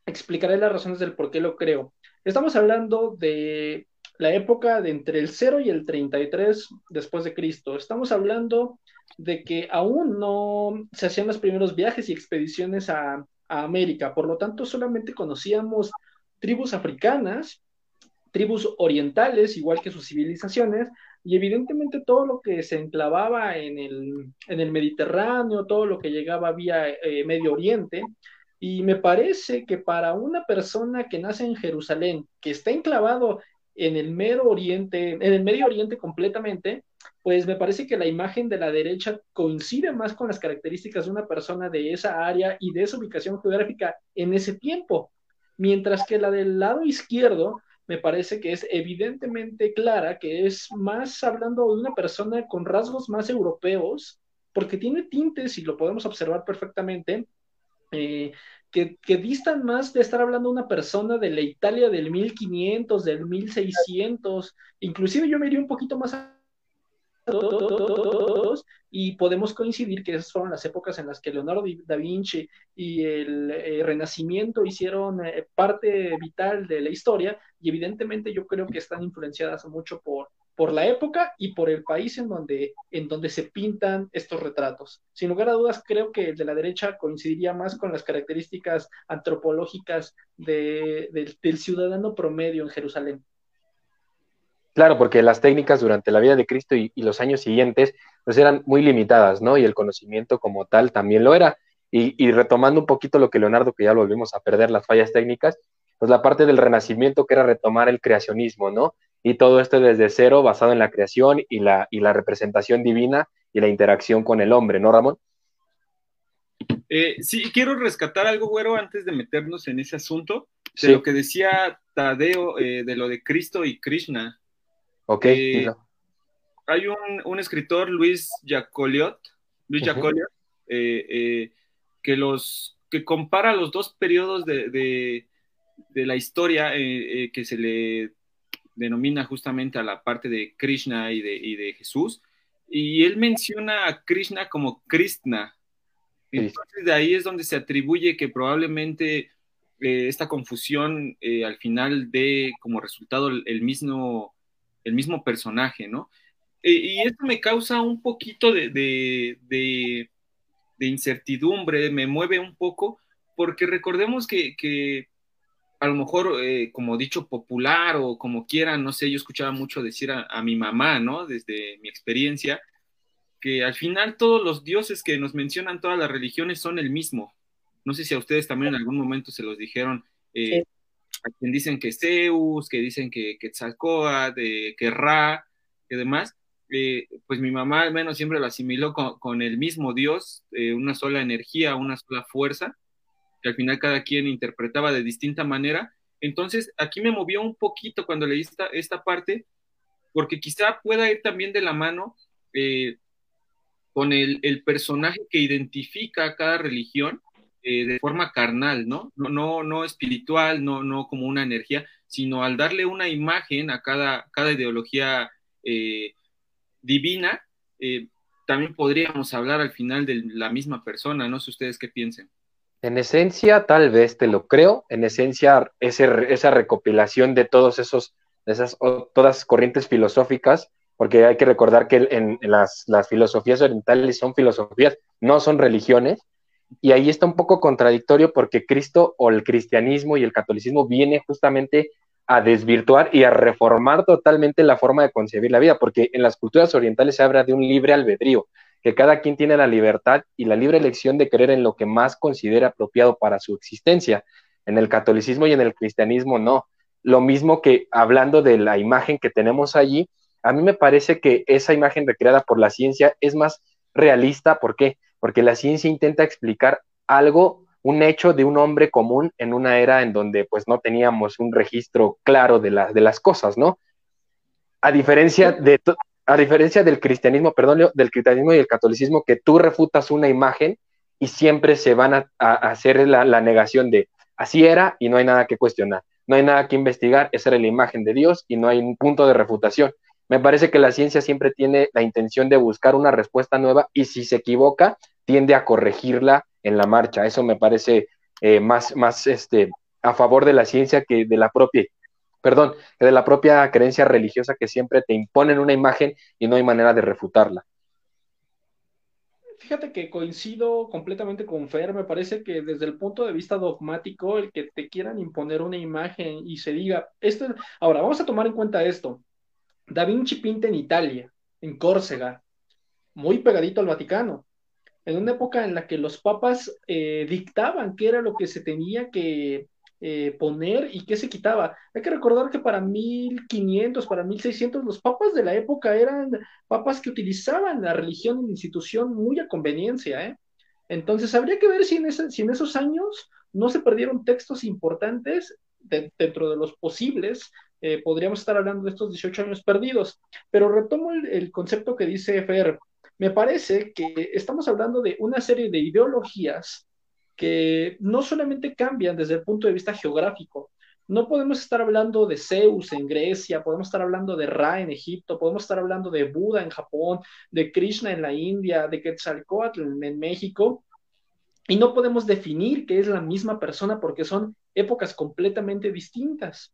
explicaré las razones del por qué lo creo. Estamos hablando de la época de entre el 0 y el 33 después de Cristo. Estamos hablando de que aún no se hacían los primeros viajes y expediciones a, a América, por lo tanto solamente conocíamos tribus africanas tribus orientales, igual que sus civilizaciones, y evidentemente todo lo que se enclavaba en el, en el Mediterráneo, todo lo que llegaba vía eh, Medio Oriente, y me parece que para una persona que nace en Jerusalén, que está enclavado en el Medio Oriente, en el Medio Oriente completamente, pues me parece que la imagen de la derecha coincide más con las características de una persona de esa área y de esa ubicación geográfica en ese tiempo, mientras que la del lado izquierdo me parece que es evidentemente clara, que es más hablando de una persona con rasgos más europeos, porque tiene tintes, y lo podemos observar perfectamente, eh, que, que, distan más de estar hablando de una persona de la Italia del 1500, del 1600, inclusive yo me iría un poquito más y podemos coincidir que esas fueron las épocas en las que Leonardo da Vinci y el eh, Renacimiento hicieron eh, parte vital de la historia y evidentemente yo creo que están influenciadas mucho por, por la época y por el país en donde, en donde se pintan estos retratos. Sin lugar a dudas, creo que el de la derecha coincidiría más con las características antropológicas del ciudadano promedio en Jerusalén. Claro, porque las técnicas durante la vida de Cristo y, los años siguientes, pues eran muy limitadas, ¿no? Y el conocimiento como tal también lo era. Y, retomando un poquito lo que Leonardo, que ya lo volvimos a perder, las fallas técnicas, pues la parte del renacimiento que era retomar el creacionismo, ¿no? Y todo esto desde cero, basado en la creación y la, y la representación divina y la interacción con el hombre, ¿no, Ramón? Eh, sí, quiero rescatar algo, güero, antes de meternos en ese asunto, de lo que decía Tadeo eh, de lo de Cristo y Krishna. Ok. Eh, hay un, escritor, Luis Jacoliot, Luis que los que compara los dos periodos de, la historia que se le denomina justamente a la parte de Krishna y de, y de Jesús, y él menciona a Krishna como Krishna, entonces de ahí es donde se atribuye que probablemente eh, esta confusión eh, al final dé como resultado el, mismo, el mismo personaje, ¿no? Eh, y esto me causa un poquito de, incertidumbre, me mueve un poco, porque recordemos que, a lo mejor, como dicho popular o como quieran, no sé, yo escuchaba mucho decir a, a mi mamá, ¿no? Desde mi experiencia, que al final todos los dioses que nos mencionan todas las religiones son el mismo. No sé si a ustedes también en algún momento se los dijeron, eh, a quien dicen que Zeus, que dicen que Quetzalcóatl, que Ra, que demás. Eh, pues mi mamá al menos siempre lo asimiló con, el mismo Dios, eh, una sola energía, una sola fuerza, que al final cada quien interpretaba de distinta manera. Entonces, aquí me movió un poquito cuando leí esta, esta parte, porque quizá pueda ir también de la mano con el, personaje que identifica a cada religión eh, de forma carnal, ¿no? No, no, no espiritual, no, no como una energía, sino al darle una imagen a cada, cada ideología eh, divina, eh, también podríamos hablar al final de la misma persona, no sé ustedes qué piensen. En esencia, tal vez te lo creo, en esencia, esa recopilación de todos esos, esas todas corrientes filosóficas porque hay que recordar que en, las, filosofías orientales son filosofías, no son religiones, y ahí está un poco contradictorio porque Cristo o el cristianismo y el catolicismo viene justamente a desvirtuar y a reformar totalmente la forma de concebir la vida, porque en las culturas orientales se habla de un libre albedrío, que cada quien tiene la libertad y la libre elección de creer en lo que más considera apropiado para su existencia. En el catolicismo y en el cristianismo no. Lo mismo que hablando de la imagen que tenemos allí, a mí me parece que esa imagen recreada por la ciencia es más realista. ¿Por qué? Porque la ciencia intenta explicar algo, un hecho de un hombre común en una era en donde pues no teníamos un registro claro de, de las cosas, ¿no? A diferencia, de a diferencia del cristianismo, perdón, del cristianismo y el catolicismo, que tú refutas una imagen y siempre se van a, hacer la, la negación de así era y no hay nada que cuestionar, no hay nada que investigar, esa era la imagen de Dios y no hay un punto de refutación. Me parece que la ciencia siempre tiene la intención de buscar una respuesta nueva y si se equivoca, tiende a corregirla en la marcha. Eso me parece eh, más, más este, a favor de la ciencia que de la propia, perdón, que de la propia creencia religiosa que siempre te imponen una imagen y no hay manera de refutarla. Fíjate que coincido completamente con Fer, me parece que desde el punto de vista dogmático, el que te quieran imponer una imagen y se diga, esto, ahora vamos a tomar en cuenta esto, Da Vinci pinta en Italia, en Córcega, muy pegadito al Vaticano, en una época en la que los papas eh, dictaban qué era lo que se tenía que eh, poner y qué se quitaba. Hay que recordar que para 1500, para 1600, los papas de la época eran papas que utilizaban la religión y la institución muy a conveniencia. ¿eh? Entonces, habría que ver en, si en esos años no se perdieron textos importantes dentro de los posibles eh, podríamos estar hablando de estos 18 años perdidos. Pero retomo el, concepto que dice Fer. Me parece que estamos hablando de una serie de ideologías que no solamente cambian desde el punto de vista geográfico, no podemos estar hablando de Zeus en Grecia, podemos estar hablando de Ra en Egipto, podemos estar hablando de Buda en Japón, de Krishna en la India, de Quetzalcoatl en México, y no podemos definir que es la misma persona porque son épocas completamente distintas.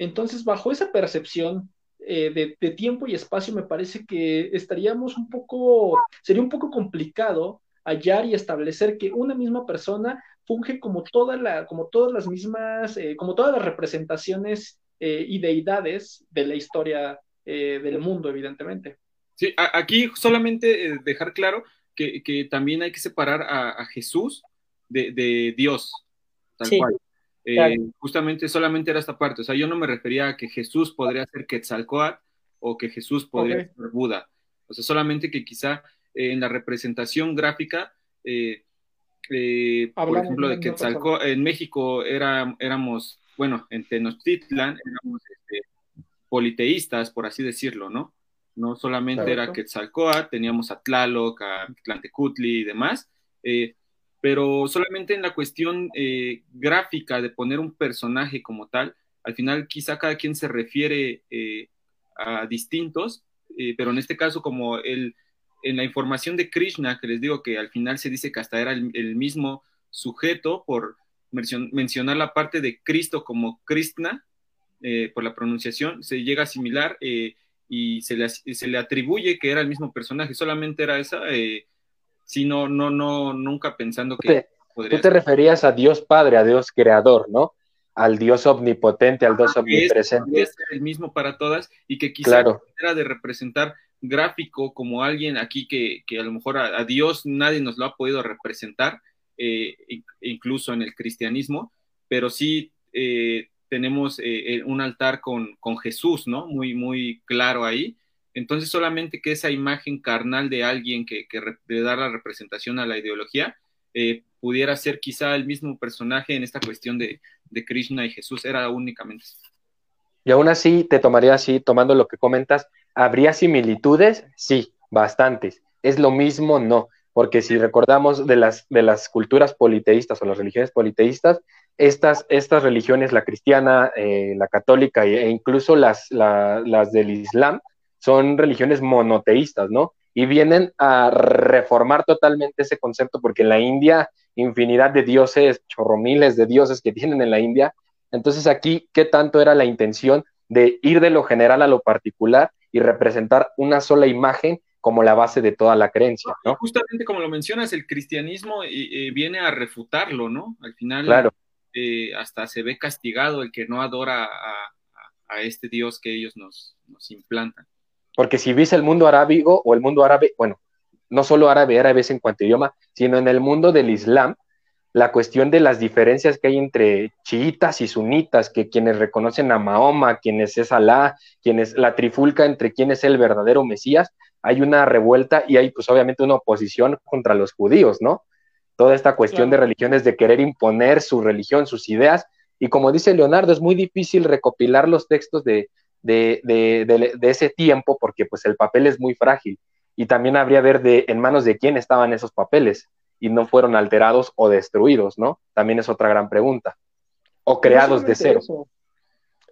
Entonces, bajo esa percepción eh, de, tiempo y espacio, me parece que estaríamos un poco, sería un poco complicado hallar y establecer que una misma persona funge como, toda la, como todas las mismas, eh, como todas las representaciones eh, y deidades de la historia eh, del mundo, evidentemente. Sí, aquí solamente dejar claro que, también hay que separar a, Jesús de, Dios, tal cual. Eh, justamente solamente era esta parte, o sea, yo no me refería a que Jesús podría ser Quetzalcoatl o que Jesús podría ser Buda, o sea, solamente que quizá en la representación gráfica por ejemplo, de Quetzalcóatl, en México era, éramos, bueno, en Tenochtitlan éramos este, politeístas, por así decirlo, ¿no? No solamente era Quetzalcóatl, teníamos a Tlaloc, a Tlantecutli y demás, eh, pero solamente en la cuestión eh, gráfica de poner un personaje como tal, al final quizá cada quien se refiere eh, a distintos, pero en este caso como el, en la información de Krishna, que les digo que al final se dice que hasta era el, mismo sujeto por mencionar la parte de Cristo como Krishna, eh, por la pronunciación, se llega a asimilar eh, y se le, se le, atribuye que era el mismo personaje, solamente era esa, eh, sino no, no, nunca pensando que... Tú te, referías a Dios Padre, a Dios Creador, ¿no? Al Dios omnipotente, al Dios omnipresente. Es, el mismo para todas y que quizá era de representar gráfico como alguien aquí que, a lo mejor a, Dios nadie nos lo ha podido representar, incluso en el cristianismo, pero sí tenemos eh, eh, un altar con, Jesús, ¿no? Muy, muy claro ahí. Entonces, solamente que esa imagen carnal de alguien que, le da la representación a la ideología eh, pudiera ser quizá el mismo personaje en esta cuestión de, de, Krishna y Jesús, era únicamente. Y aún así, te tomaría así, tomando lo que comentas, ¿habría similitudes? Sí, bastantes. ¿Es lo mismo? No porque si recordamos de las, de las culturas politeístas o las religiones politeístas, estas, estas religiones, la cristiana, eh, la católica e incluso las, las del Islam, son religiones monoteístas, ¿no? Y vienen a reformar totalmente ese concepto, porque en la India, infinidad de dioses, chorromiles de dioses que tienen en la India. Entonces aquí, ¿qué tanto era la intención de ir de lo general a lo particular y representar una sola imagen como la base de toda la creencia, ¿no? Justamente como lo mencionas, el cristianismo eh, eh, viene a refutarlo, ¿no? Al final eh, hasta se ve castigado el que no adora a, este Dios que ellos nos, implantan. Porque si ves el mundo arábigo o el mundo árabe, bueno, no solo árabe, árabes en cuanto a idioma, sino en el mundo del Islam, la cuestión de las diferencias que hay entre chiitas y sunitas, que quienes reconocen a Mahoma, quienes es Alá, quienes la trifulca entre quién es el verdadero Mesías, hay una revuelta y hay pues obviamente una oposición contra los judíos, ¿no? Toda esta cuestión de religiones, de querer imponer su religión, sus ideas, y como dice Leonardo, es muy difícil recopilar los textos de, de, de, de ese tiempo porque pues el papel es muy frágil y también habría ver de en manos de quién estaban esos papeles y no fueron alterados o destruidos, ¿no? También es otra gran pregunta. O creados de cero.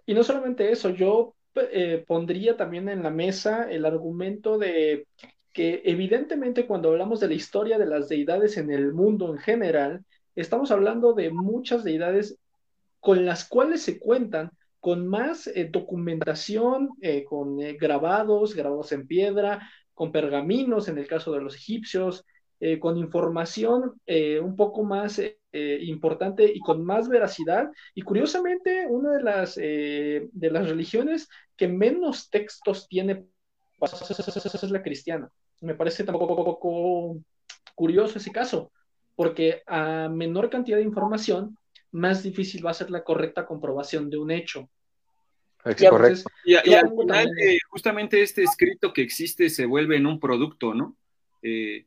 Y no solamente eso, yo eh, pondría también en la mesa el argumento de que evidentemente cuando hablamos de la historia de las deidades en el mundo en general, estamos hablando de muchas deidades con las cuales se cuentan con más eh, documentación, eh, con grabados, grabados en piedra, con pergaminos en el caso de los egipcios, con información un poco más importante y con más veracidad. Y curiosamente, una de las, de las religiones que menos textos tiene es la cristiana. Me parece tampoco poco curioso ese caso, porque a menor cantidad de información, más difícil va a ser la correcta comprobación de un hecho. correcto. y, al final, eh, justamente este escrito que existe se vuelve en un producto, ¿no? Eh,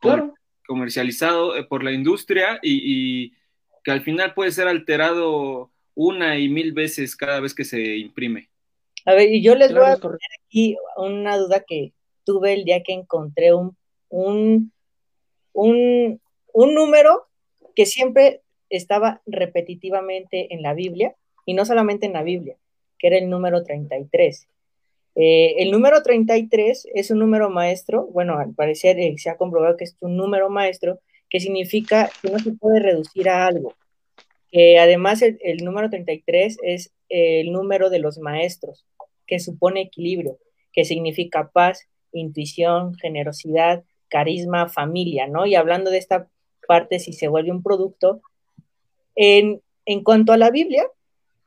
claro, Comercializado eh, por la industria y, y, que al final puede ser alterado una y mil veces cada vez que se imprime. A ver, y yo les voy a poner aquí una duda que tuve el día que encontré un, un, un, un número que siempre estaba repetitivamente en la Biblia, y no solamente en la Biblia, que era el número 33. Eh, el número 33 es un número maestro, bueno, al parecer eh, se ha comprobado que es un número maestro, que significa que no se puede reducir a algo. que además, el, el, número 33 es el número de los maestros, que supone equilibrio, que significa paz, intuición, generosidad, carisma, familia, ¿no? Y hablando de esta parte, si se vuelve un producto, en, cuanto a la Biblia,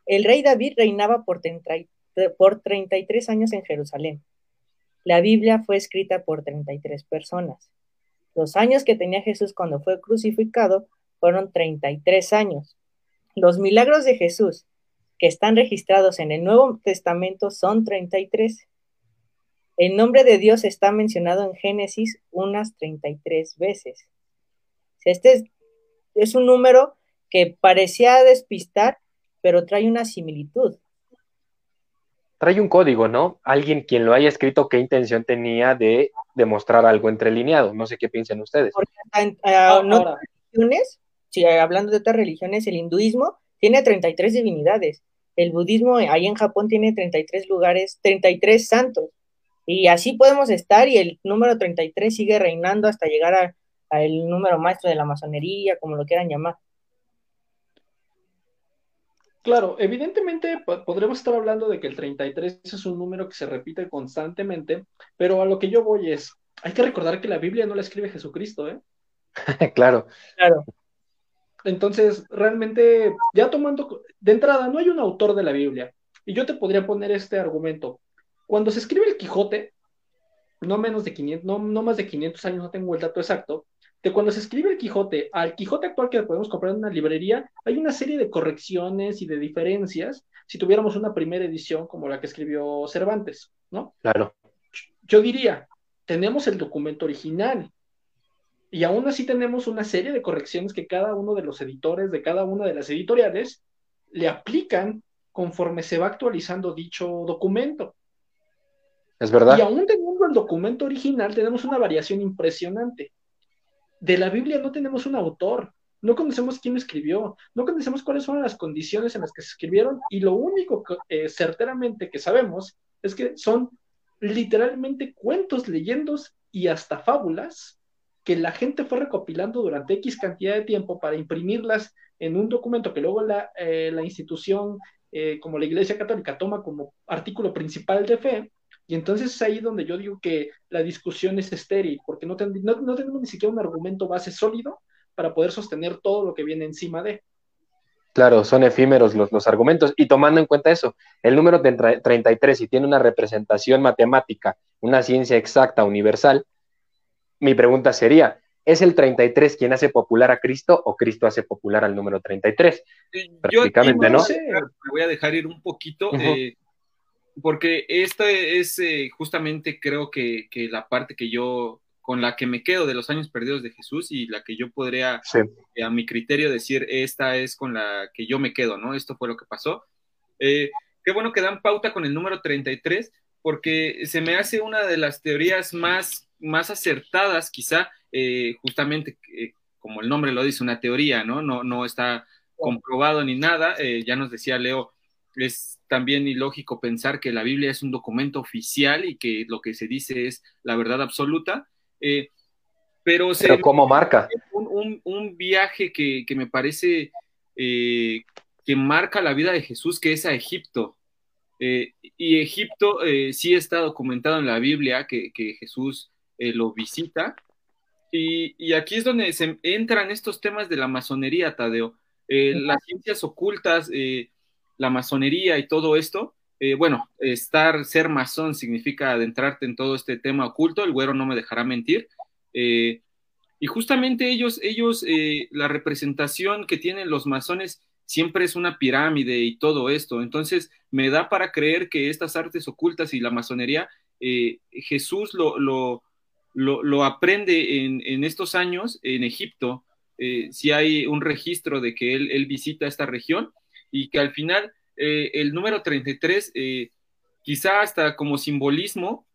el rey David reinaba por por 33 años en Jerusalén. La Biblia fue escrita por 33 personas. Los años que tenía Jesús cuando fue crucificado fueron 33 años. Los milagros de Jesús que están registrados en el Nuevo Testamento son 33. El nombre de Dios está mencionado en Génesis unas 33 veces. Este es, un número que parecía despistar, pero trae una similitud. Trae un código, ¿no? Alguien quien lo haya escrito, qué intención tenía de demostrar algo entrelineado. No sé qué piensan ustedes. Ah, hablando de otras religiones, el hinduismo tiene 33 divinidades. El budismo ahí en Japón tiene 33 lugares, 33 santos. Y así podemos estar y el número 33 sigue reinando hasta llegar al número maestro de la masonería, como lo quieran llamar. Claro, evidentemente podremos estar hablando de que el 33 es un número que se repite constantemente, pero a lo que yo voy es, hay que recordar que la Biblia no la escribe Jesucristo, ¿eh? *laughs* claro. Claro. Entonces, realmente, ya tomando, de entrada, no hay un autor de la Biblia. Y yo te podría poner este argumento. Cuando se escribe el Quijote, no menos de 500, no, no más de 500 años, no tengo el dato exacto, de cuando se escribe el Quijote al Quijote actual que podemos comprar en una librería, hay una serie de correcciones y de diferencias si tuviéramos una primera edición como la que escribió Cervantes, ¿no? Claro. Yo diría, tenemos el documento original, y aún así tenemos una serie de correcciones que cada uno de los editores de cada una de las editoriales le aplican conforme se va actualizando dicho documento. Es verdad. Y aún teniendo el documento original, tenemos una variación impresionante. De la Biblia no tenemos un autor, no conocemos quién escribió, no conocemos cuáles fueron las condiciones en las que se escribieron, y lo único eh, certeramente que sabemos es que son literalmente cuentos, leyendos y hasta fábulas que la gente fue recopilando durante X cantidad de tiempo para imprimirlas en un documento que luego la, eh, institución eh, como la Iglesia Católica toma como artículo principal de fe, y entonces es ahí donde yo digo que la discusión es estéril, porque no, no, tenemos ni siquiera un argumento base sólido para poder sostener todo lo que viene encima de. Claro, son efímeros los, los argumentos. Y tomando en cuenta eso, el número 33, si tiene una representación matemática, una ciencia exacta, universal, mi pregunta sería, ¿es el 33 quien hace popular a Cristo o Cristo hace popular al número 33? Prácticamente, ¿no? Me voy a dejar ir un poquito, eh, porque esta es eh, justamente creo que, la parte que yo, con la que me quedo de los años perdidos de Jesús y la que yo podría, a mi criterio, decir, esta es con la que yo me quedo, ¿no? Esto fue lo que pasó. Eh, qué bueno que dan pauta con el número 33, porque se me hace una de las teorías más más acertadas, quizá, eh, justamente eh, como el nombre lo dice, una teoría, ¿no? No, no está comprobado ni nada. Eh, ya nos decía Leo, es también ilógico pensar que la Biblia es un documento oficial y que lo que se dice es la verdad absoluta. pero, pero ¿cómo marca? Un, un, viaje que, que, me parece que marca la vida de Jesús, que es a Egipto. y Egipto sí está documentado en la Biblia que, que Jesús eh, lo visita. Y, aquí es donde se entran estos temas de la masonería, Tadeo. Eh, las ciencias ocultas, eh, la masonería y todo esto. bueno, estar, ser masón significa adentrarte en todo este tema oculto, el güero no me dejará mentir. y justamente ellos, ellos la representación que tienen los masones siempre es una pirámide y todo esto. Entonces, me da para creer que estas artes ocultas y la masonería, Jesús lo, lo, lo, aprende en, estos años en Egipto, eh, si hay un registro de que él, visita esta región y que al final eh, el número 33, eh, quizá hasta como simbolismo,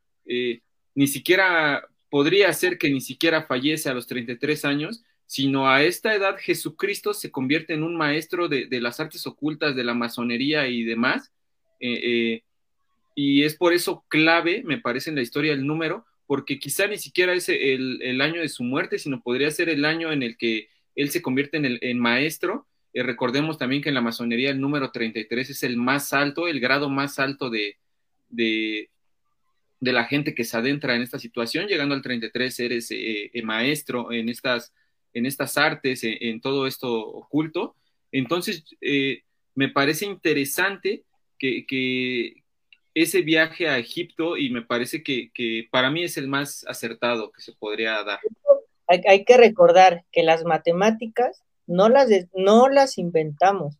ni siquiera podría ser que ni siquiera fallece a los 33 años, sino a esta edad Jesucristo se convierte en un maestro de, de las artes ocultas, de la masonería y demás. y es por eso clave, me parece, en la historia el número, porque quizá ni siquiera es el, año de su muerte, sino podría ser el año en el que él se convierte en, el, maestro. Eh, recordemos también que en la masonería el número 33 es el más alto, el grado más alto de, de, la gente que se adentra en esta situación. Llegando al 33 eres eh, eh, maestro en estas, en estas artes, en, todo esto oculto. Entonces, me parece interesante que, ese viaje a Egipto y me parece que, para mí es el más acertado que se podría dar. Hay, que recordar que las matemáticas no las, no las inventamos,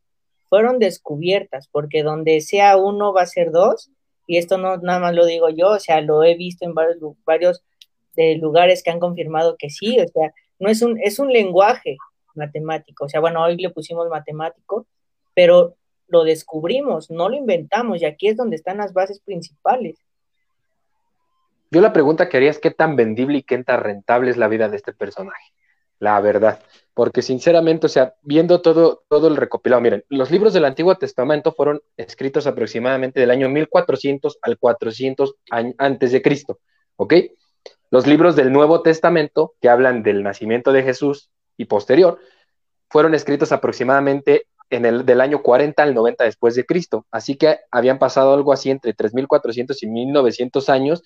fueron descubiertas, porque donde sea uno va a ser dos, y esto no nada más lo digo yo, o sea, lo he visto en varios, varios de lugares que han confirmado que sí, o sea, no es un, es un lenguaje matemático, o sea, bueno, hoy le pusimos matemático, pero lo descubrimos, no lo inventamos, y aquí es donde están las bases principales. Yo la pregunta que haría es qué tan vendible y qué tan rentable es la vida de este personaje, la verdad, porque sinceramente, o sea, viendo todo, todo el recopilado, miren, los libros del Antiguo Testamento fueron escritos aproximadamente del año 1400 al 400 antes de Cristo, ¿ok? Los libros del Nuevo Testamento, que hablan del nacimiento de Jesús y posterior, fueron escritos aproximadamente en el del año 40 al 90 después de Cristo. Así que habían pasado algo así entre 3400 y 1900 años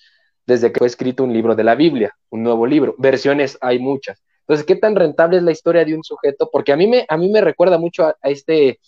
desde que fue escrito un libro de la Biblia, un nuevo libro. Versiones hay muchas. Entonces, ¿qué tan rentable es la historia de un sujeto? Porque a mí me, a mí me recuerda mucho a, este,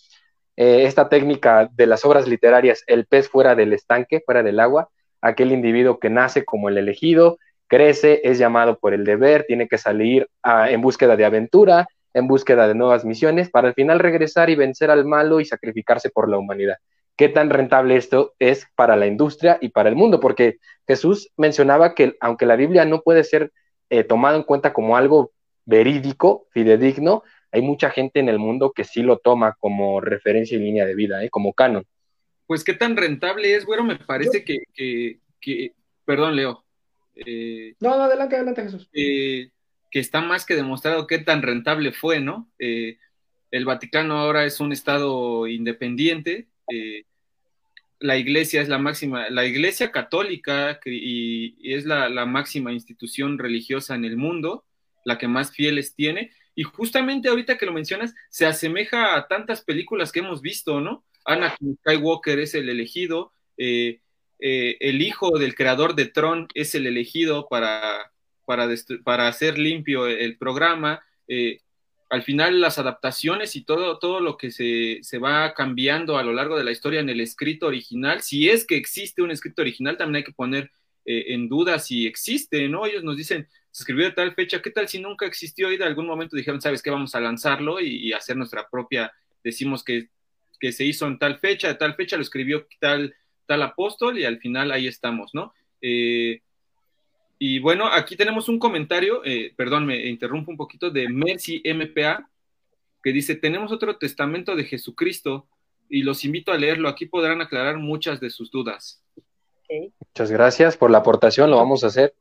eh, esta técnica de las obras literarias, el pez fuera del estanque, fuera del agua, aquel individuo que nace como el elegido, crece, es llamado por el deber, tiene que salir en búsqueda de aventura, en búsqueda de nuevas misiones, para al final regresar y vencer al malo y sacrificarse por la humanidad. ¿Qué tan rentable esto es para la industria y para el mundo? Porque Jesús mencionaba que aunque la Biblia no puede ser eh, tomada en cuenta como algo verídico, fidedigno, hay mucha gente en el mundo que sí lo toma como referencia y línea de vida, ¿eh? como canon. Pues qué tan rentable es, bueno, me parece que, que, perdón, Leo. Eh, no, no, adelante, adelante, Jesús que está más que demostrado qué tan rentable fue, ¿no? Eh, el Vaticano ahora es un estado independiente, eh, la iglesia es la máxima, la iglesia católica y, es la, máxima institución religiosa en el mundo, la que más fieles tiene, y justamente ahorita que lo mencionas, se asemeja a tantas películas que hemos visto, ¿no? Anakin Skywalker es el elegido, eh, el hijo del creador de Tron es el elegido para, para, para hacer limpio el programa. Eh, al final las adaptaciones y todo, todo lo que se, va cambiando a lo largo de la historia en el escrito original, si es que existe un escrito original, también hay que poner eh, en duda si existe, ¿no? Ellos nos dicen, se escribió de tal fecha, ¿qué tal si nunca existió y de algún momento dijeron, sabes qué, vamos a lanzarlo y, hacer nuestra propia, decimos que, que, se hizo en tal fecha, de tal fecha lo escribió tal, tal apóstol y al final ahí estamos, ¿no? Eh, y bueno, aquí tenemos un comentario, eh, perdón, me interrumpo un poquito, de Mercy MPA, que dice, tenemos otro testamento de Jesucristo y los invito a leerlo. Aquí podrán aclarar muchas de sus dudas. Muchas gracias por la aportación, lo vamos a hacer,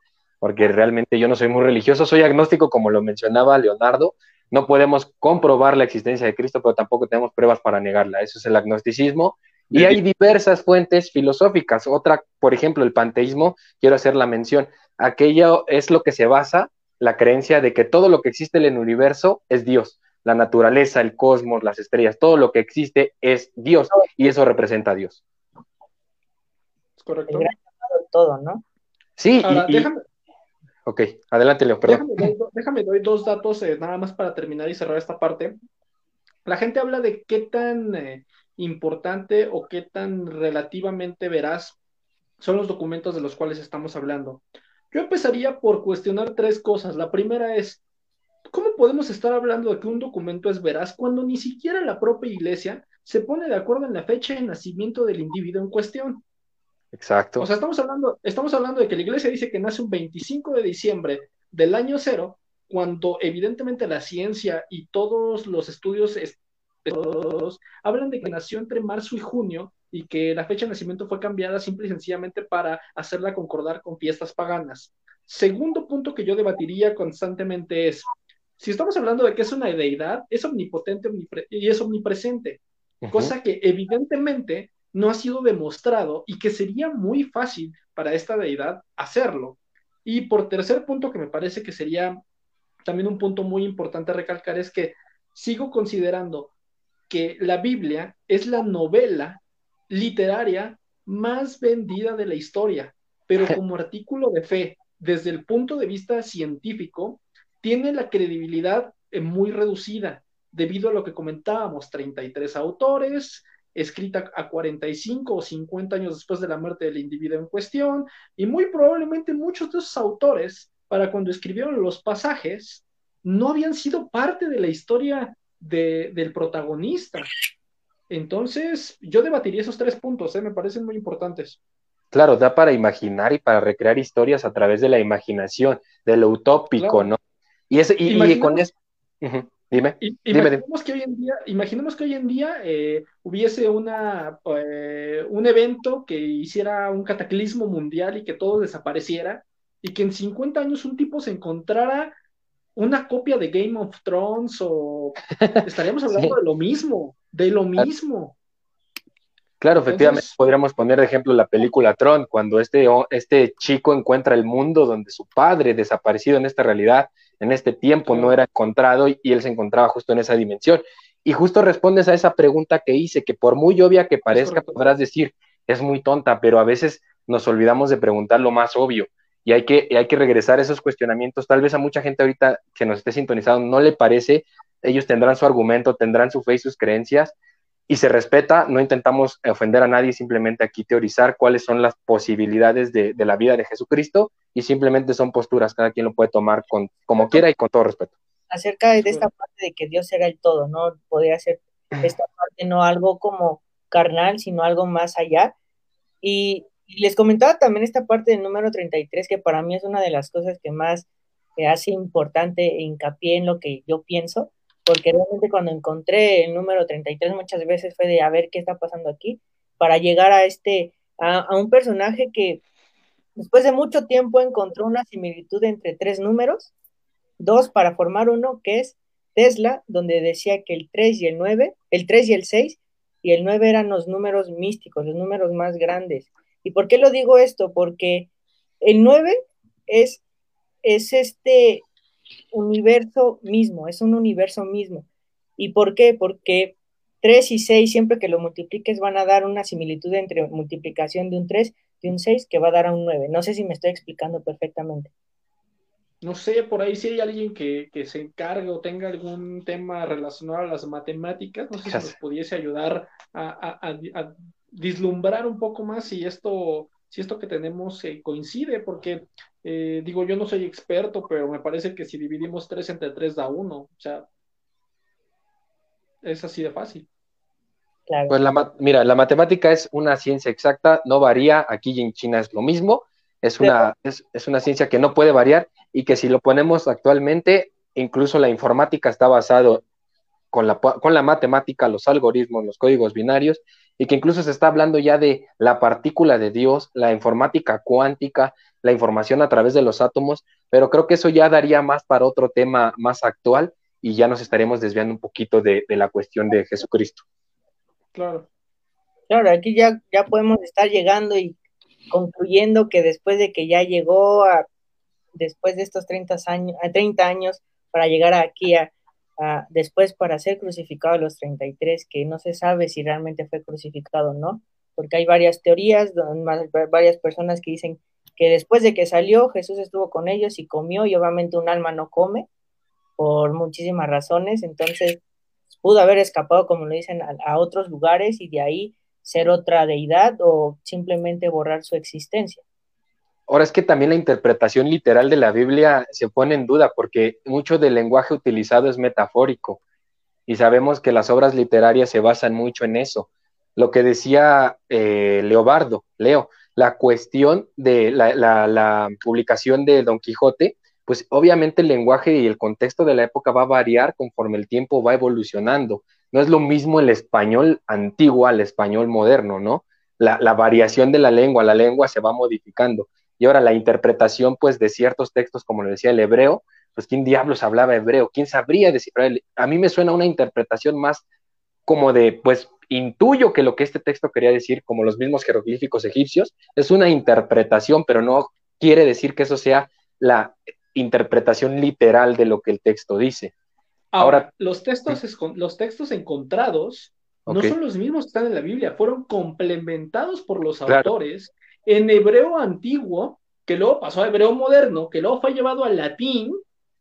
porque realmente yo no soy muy religioso, soy agnóstico, como lo mencionaba Leonardo. No podemos comprobar la existencia de Cristo, pero tampoco tenemos pruebas para negarla. Eso es el agnosticismo. Y hay diversas fuentes filosóficas. Otra, por ejemplo, el panteísmo, quiero hacer la mención aquello es lo que se basa la creencia de que todo lo que existe en el universo es Dios. La naturaleza, el cosmos, las estrellas, todo lo que existe es Dios y eso representa a Dios. Es correcto. todo, ¿no? Sí, déjame... Ok, adelante, Leo, perdón. Déjame, doy dos datos eh, nada más para terminar y cerrar esta parte. La gente habla de qué tan eh, importante o qué tan relativamente veraz son los documentos de los cuales estamos hablando. Yo empezaría por cuestionar tres cosas. La primera es, ¿cómo podemos estar hablando de que un documento es veraz cuando ni siquiera la propia iglesia se pone de acuerdo en la fecha de nacimiento del individuo en cuestión? Exacto. O sea, estamos hablando, estamos hablando de que la iglesia dice que nace un 25 de diciembre del año cero, cuando evidentemente la ciencia y todos los estudios hablan de que nació entre marzo y junio y que la fecha de nacimiento fue cambiada simple y sencillamente para hacerla concordar con fiestas paganas. Segundo punto que yo debatiría constantemente es, si estamos hablando de que es una deidad, es omnipotente y es omnipresente, cosa que evidentemente no ha sido demostrado y que sería muy fácil para esta deidad hacerlo. Y por tercer punto que me parece que sería también un punto muy importante recalcar es que sigo considerando que la Biblia es la novela literaria más vendida de la historia, pero *laughs* como artículo de fe, desde el punto de vista científico, tiene la credibilidad eh, muy reducida debido a lo que comentábamos, 33 autores, escrita a 45 o 50 años después de la muerte del individuo en cuestión, y muy probablemente muchos de esos autores, para cuando escribieron los pasajes, no habían sido parte de la historia del protagonista. Entonces, yo debatiría esos tres puntos, ¿eh? me parecen muy importantes. Claro, da para imaginar y para recrear historias a través de la imaginación, de lo utópico, ¿no? Y, ese, y, con eso... Dime, imaginemos, Que hoy en día, imaginemos que hoy en día eh, hubiese una, eh, un evento que hiciera un cataclismo mundial y que todo desapareciera, y que en 50 años un tipo se encontrara una copia de Game of Thrones o *laughs* estaríamos hablando de lo mismo, de lo mismo. Claro, efectivamente podríamos poner de ejemplo la película Tron, cuando este, este chico encuentra el mundo donde su padre, desaparecido en esta realidad, en este tiempo, no era encontrado y, él se encontraba justo en esa dimensión. Y justo respondes a esa pregunta que hice, que por muy obvia que parezca, podrás decir, es muy tonta, pero a veces nos olvidamos de preguntar lo más obvio y hay que, hay que regresar a esos cuestionamientos. Tal vez a mucha gente ahorita que nos esté sintonizando no le parece, ellos tendrán su argumento, tendrán su fe y sus creencias, y se respeta, no intentamos ofender a nadie, simplemente aquí teorizar cuáles son las posibilidades de, la vida de Jesucristo y simplemente son posturas, cada quien lo puede tomar con, como quiera y con todo respeto. Acerca de esta parte de que Dios era el todo, ¿no? Podría ser esta parte no algo como carnal, sino algo más allá. Y, les comentaba también esta parte del número 33, que para mí es una de las cosas que más hace importante e hincapié en lo que yo pienso, porque realmente cuando encontré el número 33 muchas veces fue de a ver qué está pasando aquí, para llegar a este, a, un personaje que después de mucho tiempo encontró una similitud entre tres números, dos para formar uno, que es Tesla, donde decía que el 3 y el 9, el 3 y el 6 y el 9 eran los números místicos, los números más grandes. ¿Y por qué lo digo esto? Porque el 9 es, es este universo mismo, es un universo mismo. ¿Y por qué? Porque 3 y 6, siempre que lo multipliques, van a dar una similitud entre multiplicación de un 3 un 6 que va a dar a un 9. No sé si me estoy explicando perfectamente. No sé, por ahí si hay alguien que, se encargue o tenga algún tema relacionado a las matemáticas, no sé si nos pudiese ayudar a, vislumbrar un poco más si esto, si esto que tenemos eh, coincide, porque eh, digo, yo no soy experto, pero me parece que si dividimos 3 entre 3 da 1. O sea, es así de fácil. Pues la, mira, la matemática es una ciencia exacta, no varía, aquí en China es lo mismo, es una, es, una ciencia que no puede variar y que si lo ponemos actualmente, incluso la informática está basado con la, con la matemática, los algoritmos, los códigos binarios, y que incluso se está hablando ya de la partícula de Dios, la informática cuántica, la información a través de los átomos, pero creo que eso ya daría más para otro tema más actual y ya nos estaremos desviando un poquito de, la cuestión de Jesucristo. Claro. Claro, aquí ya, ya podemos estar llegando y concluyendo que después de que ya llegó a, después de estos 30 años, 30 años para llegar aquí a, después para ser crucificado a los 33, que no se sabe si realmente fue crucificado o no, porque hay varias teorías, varias personas que dicen que después de que salió, Jesús estuvo con ellos y comió, y obviamente un alma no come por muchísimas razones, entonces pudo haber escapado, como lo dicen, a, otros lugares y de ahí ser otra deidad o simplemente borrar su existencia. Ahora es que también la interpretación literal de la Biblia se pone en duda porque mucho del lenguaje utilizado es metafórico y sabemos que las obras literarias se basan mucho en eso. Lo que decía eh, Leobardo, Leo, la cuestión de la, publicación de Don Quijote, pues obviamente el lenguaje y el contexto de la época va a variar conforme el tiempo va evolucionando. No es lo mismo el español antiguo al español moderno, ¿no? La, variación de la lengua, la lengua se va modificando. Y ahora la interpretación, pues, de ciertos textos, como lo decía el hebreo, pues, ¿quién diablos hablaba hebreo? ¿Quién sabría descifrar? A mí me suena una interpretación más como de, pues, intuyo que lo que este texto quería decir, como los mismos jeroglíficos egipcios, es una interpretación, pero no quiere decir que eso sea la interpretación literal de lo que el texto dice. Ahora, los, textos, los textos encontrados no son los mismos que están en la Biblia, fueron complementados por los autores en hebreo antiguo, que luego pasó a hebreo moderno, que luego fue llevado al latín,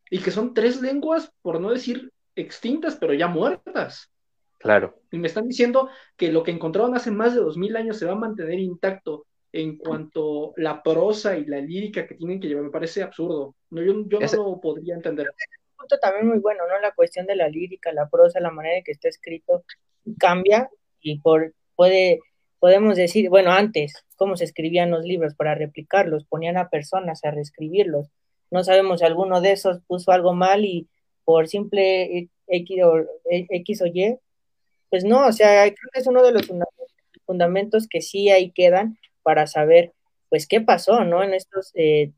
y que son tres lenguas, por no decir extintas, pero ya muertas. Claro. Y me están diciendo que lo que encontraron hace más de dos mil años se va a mantener intacto en cuanto a la prosa y la lírica que tienen que llevar. Me parece absurdo. No, yo, yo no lo podría entender. Un punto también muy bueno, ¿no? La cuestión de la lírica, la prosa, la manera en que está escrito cambia y por puede podemos decir, bueno, antes, cómo se escribían los libros para replicarlos, ponían a personas a reescribirlos. No sabemos si alguno de esos puso algo mal y por simple X o, X o Y, pues no, o sea, creo que es uno de los fundamentos que sí ahí quedan para saber, pues, qué pasó, ¿no? En estos, eh,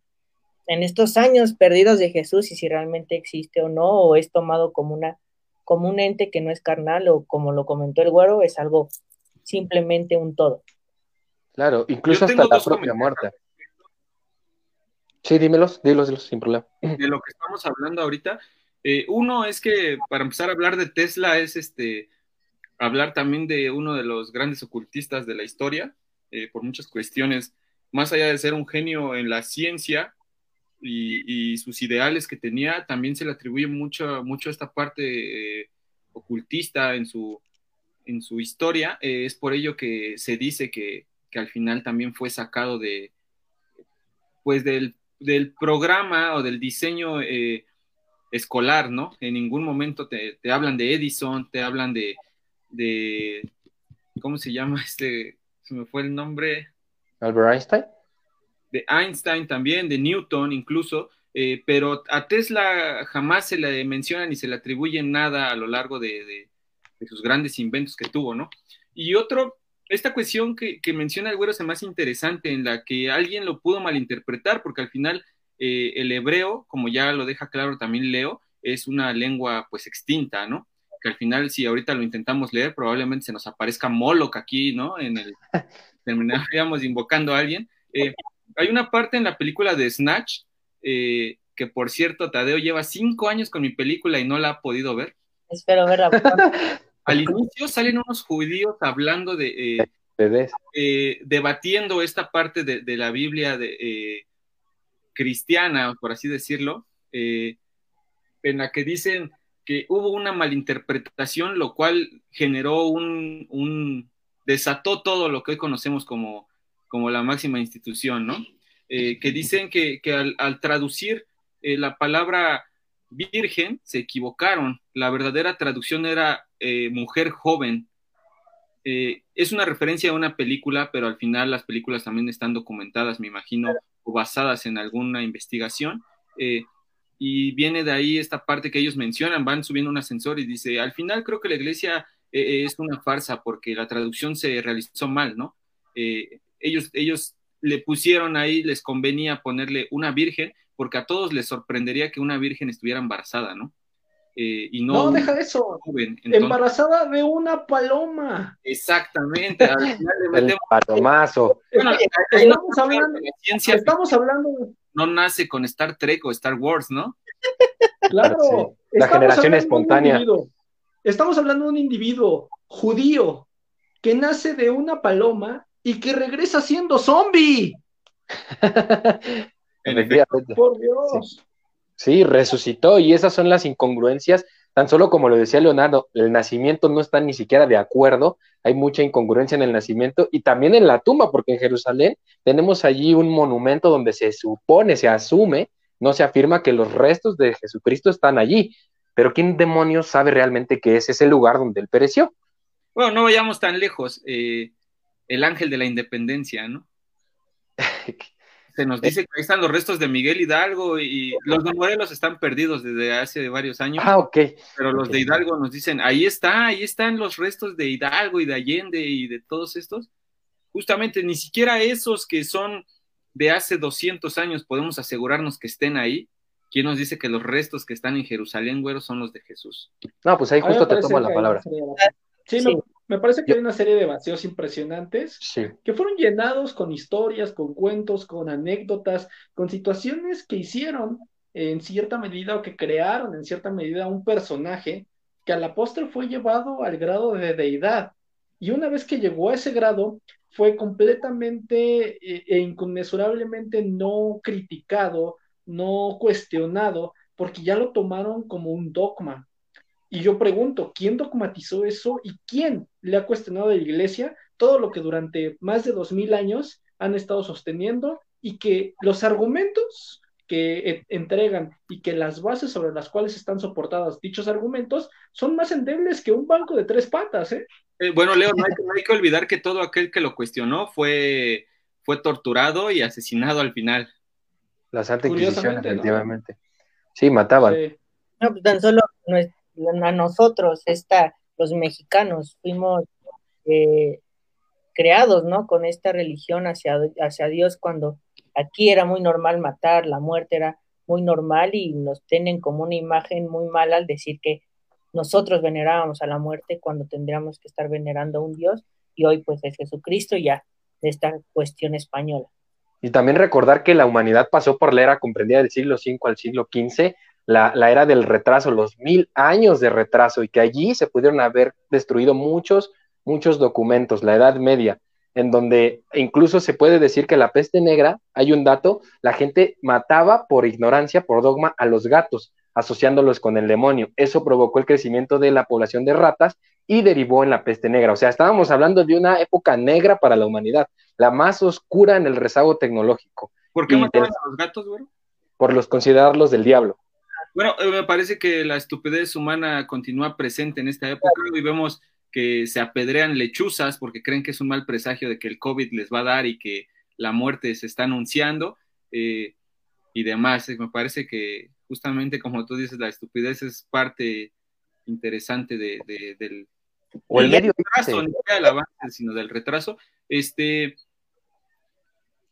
en estos años perdidos de Jesús y si realmente existe o no, o es tomado como una como un ente que no es carnal o como lo comentó el güero, es algo simplemente un todo. Claro, incluso hasta la propia muerte. Sí, dímelos, dímelos, dímelos, sin problema. De lo que estamos hablando ahorita, eh, uno es que para empezar a hablar de Tesla es este hablar también de uno de los grandes ocultistas de la historia, eh, por muchas cuestiones, más allá de ser un genio en la ciencia y, sus ideales que tenía, también se le atribuye mucho, mucho esta parte eh, ocultista en su, en su historia. es por ello que se dice que, que al final también fue sacado de, pues del del programa o del diseño eh, escolar, ¿no? En ningún momento te, hablan de Edison, te hablan de, de, ¿cómo se llama *laughs* este? Se me fue el nombre. Albert Einstein. De Einstein también, de Newton incluso, eh, pero a Tesla jamás se le menciona ni se le atribuye nada a lo largo de, de sus grandes inventos que tuvo, ¿no? Y otro esta cuestión que, menciona el güero es más interesante, en la que alguien lo pudo malinterpretar, porque al final eh, el hebreo, como ya lo deja claro también Leo, es una lengua pues extinta, ¿no? Que al final, si ahorita lo intentamos leer, probablemente se nos aparezca Moloch aquí, ¿no? En el *laughs* terminaríamos invocando a alguien. Eh, hay una parte en la película de Snatch, eh, que por cierto, Tadeo lleva cinco años con mi película y no la ha podido ver. Espero verla. *laughs* Al inicio salen unos judíos hablando de, eh, eh, debatiendo esta parte de, la Biblia de, eh, cristiana, por así decirlo, en la que dicen que hubo una malinterpretación, lo cual generó un, desató todo lo que hoy conocemos como, como la máxima institución, ¿no? que dicen que, al, traducir la palabra virgen se equivocaron. La verdadera traducción era eh, mujer joven. Eh, es una referencia a una película, pero al final las películas también están documentadas, me imagino, o basadas en alguna investigación. Eh, y viene de ahí esta parte que ellos mencionan, van subiendo un ascensor y dice, al final creo que la iglesia es una farsa porque la traducción se realizó mal, ¿no? ellos, ellos le pusieron ahí, les convenía ponerle una virgen, porque a todos les sorprendería que una virgen estuviera embarazada, ¿no? Eh, y no, no, deja eso. embarazada de una paloma. Exactamente. *laughs* El palomazo. Bueno, estamos, hablando, de ciencia estamos hablando. No nace con Star Trek o Star Wars, ¿no? *laughs* Claro. La generación espontánea. Estamos hablando de un individuo judío que nace de una paloma y que regresa siendo zombie. *laughs* Por Dios. Sí. resucitó y esas son las incongruencias, tan solo como lo decía Leonardo, el nacimiento no está ni siquiera de acuerdo, hay mucha incongruencia en el nacimiento y también en la tumba, porque en Jerusalén tenemos allí un monumento donde se supone, se asume, no se afirma que los restos de Jesucristo están allí, pero ¿quién demonios sabe realmente que es ese lugar donde él pereció? Bueno, no vayamos tan lejos, eh, el ángel de la independencia, ¿no? *laughs* se nos dice que ahí están los restos de Miguel Hidalgo y los de Morelos están perdidos desde hace varios años. Ah, ok. Pero los de Hidalgo nos dicen, ahí está, ahí están los restos de Hidalgo y de Allende y de todos estos. Justamente ni siquiera esos que son de hace 200 años podemos asegurarnos que estén ahí. ¿Quién nos dice que los restos que están en Jerusalén, güero, son los de Jesús? No, pues ahí justo te tomo la palabra. Sí, sí. Me parece que hay una serie de vacíos impresionantes que fueron llenados con historias, con cuentos, con anécdotas, con situaciones que hicieron en cierta medida o que crearon en cierta medida un personaje que a la postre fue llevado al grado de deidad. Y una vez que llegó a ese grado, fue completamente eh, e inconmensurablemente no criticado, no cuestionado, porque ya lo tomaron como un dogma. Y yo pregunto, ¿quién dogmatizó eso y quién le ha cuestionado a la iglesia todo lo que durante más de dos mil años han estado sosteniendo y que los argumentos que entregan y que las bases sobre las cuales están soportadas dichos argumentos son más endebles que un banco de tres patas, ¿eh? eh bueno, Leo, no hay, que olvidar que todo aquel que lo cuestionó fue, fue torturado y asesinado al final. La Santa Inquisición, efectivamente. Sí, mataban. No, pues tan solo a nosotros, esta, los mexicanos, fuimos eh, creados, ¿no? Con esta religión hacia, hacia Dios cuando aquí era muy normal matar, la muerte era muy normal y nos tienen como una imagen muy mala al decir que nosotros venerábamos a la muerte cuando tendríamos que estar venerando a un Dios y hoy pues es Jesucristo ya de esta cuestión española. Y también recordar que la humanidad pasó por la era comprendida del siglo V al siglo XV, la, la, era del retraso, los mil años de retraso, y que allí se pudieron haber destruido muchos, muchos documentos, la Edad Media, en donde incluso se puede decir que la peste negra, hay un dato, la gente mataba por ignorancia, por dogma, a los gatos, asociándolos con el demonio. Eso provocó el crecimiento de la población de ratas y derivó en la peste negra. O sea, estábamos hablando de una época negra para la humanidad, la más oscura en el rezago tecnológico. ¿Por qué mataban a los gatos, güey? Por los considerarlos del diablo. Bueno, eh, me parece que la estupidez humana continúa presente en esta época y vemos que se apedrean lechuzas porque creen que es un mal presagio de que el COVID les va a dar y que la muerte se está anunciando eh, y demás. Me parece que justamente como tú dices, la estupidez es parte interesante de, del o el medio retraso, no del avance, sino del retraso. Este,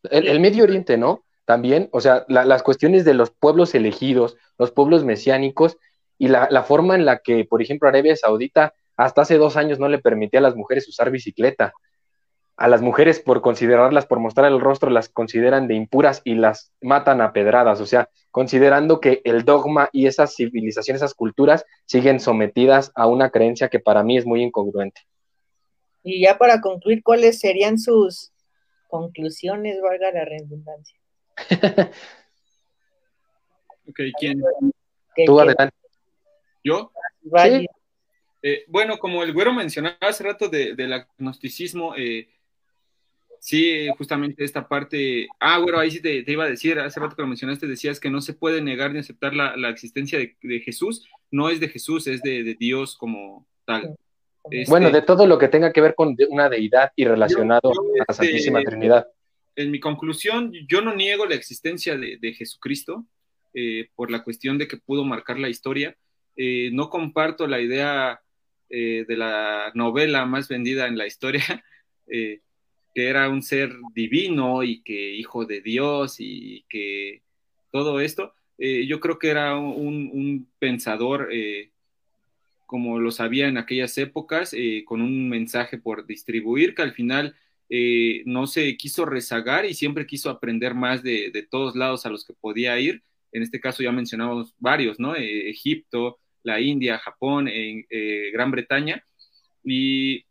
el, Medio Oriente, ¿no? También, o sea, las cuestiones de los pueblos elegidos, los pueblos mesiánicos y la, forma en la que, por ejemplo, Arabia Saudita hasta hace dos años no le permitía a las mujeres usar bicicleta. A las mujeres, por considerarlas, por mostrar el rostro, las consideran de impuras y las matan a pedradas. O sea, considerando que el dogma y esas civilizaciones, esas culturas, siguen sometidas a una creencia que para mí es muy incongruente. Y ya para concluir, ¿cuáles serían sus conclusiones, valga la redundancia? *laughs* ok, ¿quién? Tú adelante. ¿Yo? Eh, bueno, como el güero mencionaba hace rato del agnosticismo, eh, sí, justamente esta parte, ah, güero, ahí sí te, iba a decir, hace rato que lo mencionaste, decías que no se puede negar ni aceptar la, existencia de, Jesús, no es de Jesús, es de, Dios como tal. Este bueno, de todo lo que tenga que ver con una deidad y relacionado a la este, Santísima Trinidad. En mi conclusión, yo no niego la existencia de, Jesucristo eh, por la cuestión de que pudo marcar la historia. no comparto la idea eh, de la novela más vendida en la historia, *laughs* eh, que era un ser divino y que hijo de Dios y que todo esto, eh, yo creo que era un, pensador como lo sabía en aquellas épocas, con un mensaje por distribuir que al final no se quiso rezagar y siempre quiso aprender más de, de, todos lados a los que podía ir. En este caso ya mencionamos varios, ¿no? Egipto, la India, Japón, eh, Gran Bretaña. Y